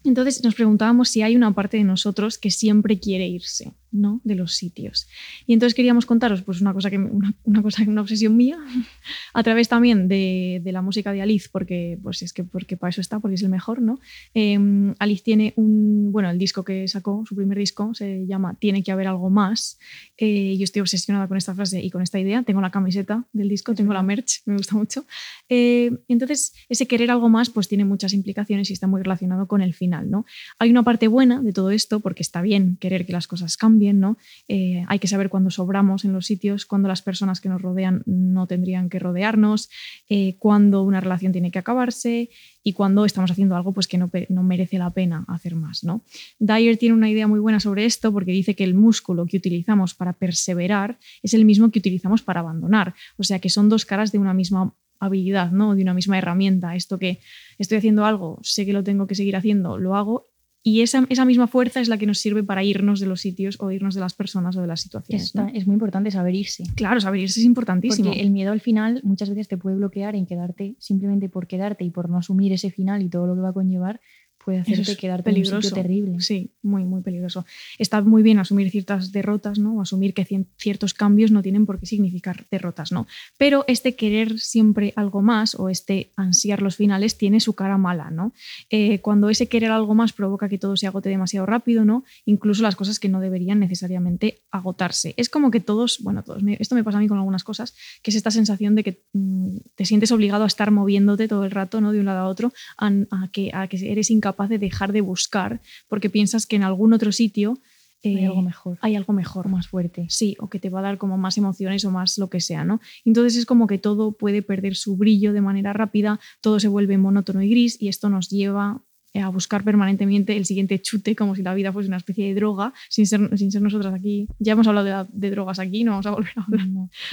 entonces nos preguntábamos si hay una parte de nosotros que siempre quiere irse. ¿No? de los sitios. Y entonces queríamos contaros pues, una, cosa que, una, una cosa, una obsesión mía, [LAUGHS] a través también de, de, la música de Alice, porque, pues, es que, porque para eso está, porque es el mejor. ¿no? Em, Alice tiene un, bueno, el disco que sacó, su primer disco, se llama Tiene que haber algo más. Eh, yo estoy obsesionada con esta frase y con esta idea. Tengo la camiseta del disco, tengo la merch, me gusta mucho. Eh, entonces, ese querer algo más pues, tiene muchas implicaciones y está muy relacionado con el final. ¿no? Hay una parte buena de todo esto, porque está bien querer que las cosas cambien ¿no? Eh, hay que saber cuándo sobramos en los sitios, cuándo las personas que nos rodean no tendrían que rodearnos, eh, cuándo una relación tiene que acabarse y cuándo estamos haciendo algo pues, que no, no, merece la pena hacer más. ¿no? Dyer tiene una idea muy buena sobre esto porque dice que el músculo que utilizamos para perseverar es el mismo que utilizamos para abandonar. O sea que son dos caras de una misma habilidad, ¿no? de una misma herramienta. Esto que estoy haciendo algo, sé que lo tengo que seguir haciendo, lo hago y esa, esa, misma fuerza es la que nos sirve para irnos de los sitios o irnos de las personas o de las situaciones. Es muy importante saber irse. Claro, saber irse es importantísimo. Porque el miedo al final muchas veces te puede bloquear en quedarte simplemente por quedarte y por no asumir ese final y todo lo que va a conllevar puede hacerte quedarte peligroso. En un sitio terrible. Sí, muy, muy peligroso. Está muy bien asumir ciertas derrotas, ¿no? O asumir que ciertos cambios no tienen por qué significar derrotas, ¿no? Pero este querer siempre algo más o este ansiar los finales tiene su cara mala, ¿no? Eh, cuando ese querer algo más provoca que todo se agote demasiado rápido, ¿no? Incluso las cosas que no deberían necesariamente agotarse. Es como que todos, bueno, todos, esto me pasa a mí con algunas cosas, que es esta sensación de que mm, te sientes obligado a estar moviéndote todo el rato, ¿no? De un lado a otro, a, que, a que eres incapaz capaz de dejar de buscar porque piensas que en algún otro sitio hay algo eh, mejor. Hay algo mejor. Más fuerte. Sí, o que te va a dar como más emociones o más lo que sea, ¿no? Entonces es como que todo puede perder su brillo de manera rápida, todo se vuelve monótono y gris y esto nos lleva a buscar permanentemente el siguiente chute, como si la vida fuese una especie de droga, sin ser, sin ser nosotras aquí. Ya hemos hablado de, drogas aquí, no vamos a volver a, hablar,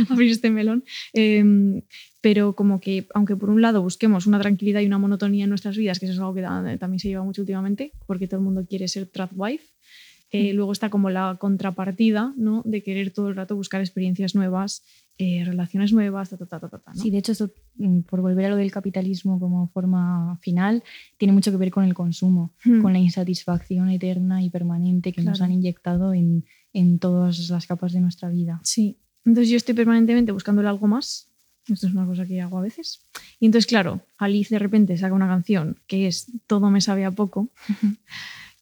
a [LAUGHS] abrir este melón. Em, pero como que, aunque por un lado busquemos una tranquilidad y una monotonía en nuestras vidas, que eso es algo que también se lleva mucho últimamente, porque todo el mundo quiere ser trad wife, eh, mm. luego está como la contrapartida ¿no? de querer todo el rato buscar experiencias nuevas eh, relaciones nuevas, ta, ta, ta, ta, Sí, de hecho, esto, mm, por volver a lo del capitalismo como forma final, tiene mucho que ver con el consumo, hmm. con la insatisfacción eterna y permanente que nos han inyectado en, en, todas las capas de nuestra vida. Sí, entonces yo estoy permanentemente buscándole algo más. Esto es una cosa que hago a veces. Y entonces, claro, Alice de repente saca una canción que es Todo me sabe a poco,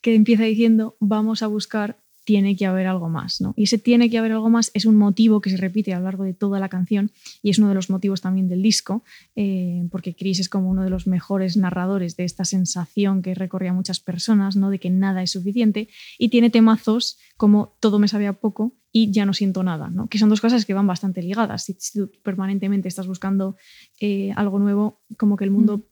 que empieza diciendo, vamos a buscar tiene que haber algo más. ¿no? Y ese tiene que haber algo más es un motivo que se repite a lo largo de toda la canción y es uno de los motivos también del disco, eh, porque Chris es como uno de los mejores narradores de esta sensación que recorre a muchas personas, ¿no? de que nada es suficiente, y tiene temazos como Todo me sabía poco y Ya no siento nada, ¿no? que son dos cosas que van bastante ligadas. Si, tú permanentemente estás buscando eh, algo nuevo, como que el mundo... Mm.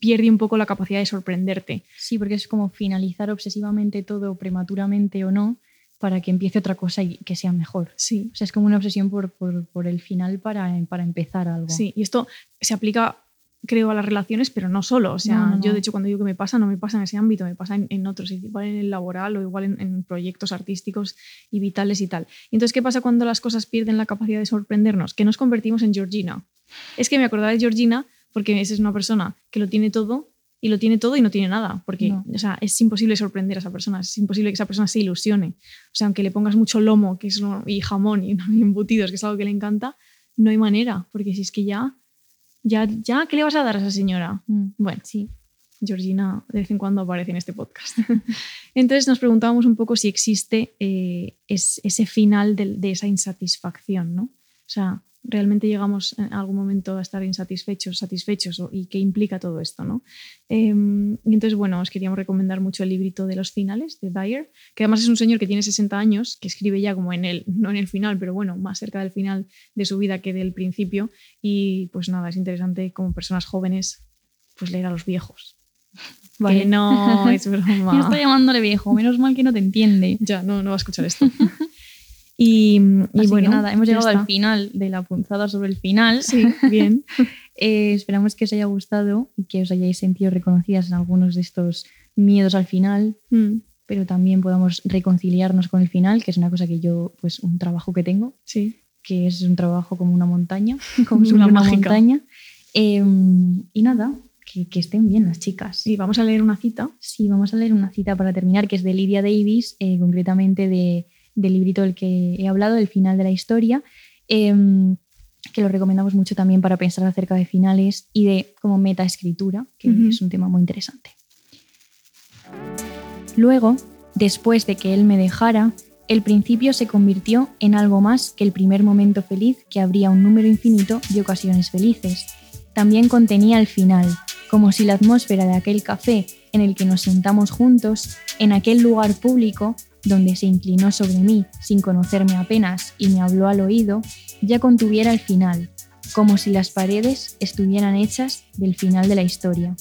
pierde un poco la capacidad de sorprenderte. Sí, porque es como finalizar obsesivamente todo prematuramente o no, para que empiece otra cosa y que sea mejor. Sí. O sea, es como una obsesión por, por, el final para, para, empezar algo. Sí, y esto se aplica, creo, a las relaciones, pero no solo. O sea, yo de hecho cuando digo que me pasa, no me pasa en ese ámbito, me pasa en, otros, igual en el laboral o igual en, proyectos artísticos y vitales y tal. Y entonces, ¿qué pasa cuando las cosas pierden la capacidad de sorprendernos? Que nos convertimos en Georgina. Es que me acordaba de Georgina porque esa es una persona que lo tiene todo y lo tiene todo y no tiene nada, porque o sea, es imposible sorprender a esa persona, es imposible que esa persona se ilusione. O sea, aunque le pongas mucho lomo que es, y jamón y, [LAUGHS] embutidos, que es algo que le encanta, no hay manera, porque si es que ya, ya, ya, ¿qué le vas a dar a esa señora? Mm. Bueno, sí. Georgina de vez en cuando aparece en este podcast. [LAUGHS] Entonces nos preguntábamos un poco si existe eh, ese final de, de, esa insatisfacción, ¿no? O sea, realmente llegamos en algún momento a estar insatisfechos, satisfechos y qué implica todo esto. ¿no? Em, y entonces, bueno, os queríamos recomendar mucho el librito de los finales de Dyer, que además es un señor que tiene 60 años, que escribe ya como en el, no en el final, pero bueno, más cerca del final de su vida que del principio. Y pues nada, es interesante como personas jóvenes pues leer a los viejos. Vale. Que no es broma. [LAUGHS] Yo estoy llamándole viejo, menos mal que no te entiende. Ya, no, no va a escuchar esto. [LAUGHS] y, y Así que bueno, nada, hemos llegado está. al final de la punzada sobre el final. Sí, [LAUGHS] bien. Eh, esperamos que os haya gustado y que os hayáis sentido reconocidas en algunos de estos miedos al final, Mm, pero también podamos reconciliarnos con el final, que es una cosa que yo, pues un trabajo que tengo, sí. que es un trabajo como una montaña, [LAUGHS] como Una una montaña. Eh, y nada, que, que estén bien las chicas. Y vamos a leer una cita. Sí, vamos a leer una cita para terminar, que es de Lydia Davis, eh, concretamente de, del librito del que he hablado, El final de la historia, em, que lo recomendamos mucho también para pensar acerca de finales y de como metaescritura, que Ujú. es un tema muy interesante. Luego, después de que él me dejara, el principio se convirtió en algo más que el primer momento feliz que habría un número infinito de ocasiones felices. También contenía el final, como si la atmósfera de aquel café en el que nos sentamos juntos, en aquel lugar público donde se inclinó sobre mí sin conocerme apenas y me habló al oído, ya contuviera el final, como si las paredes estuvieran hechas del final de la historia.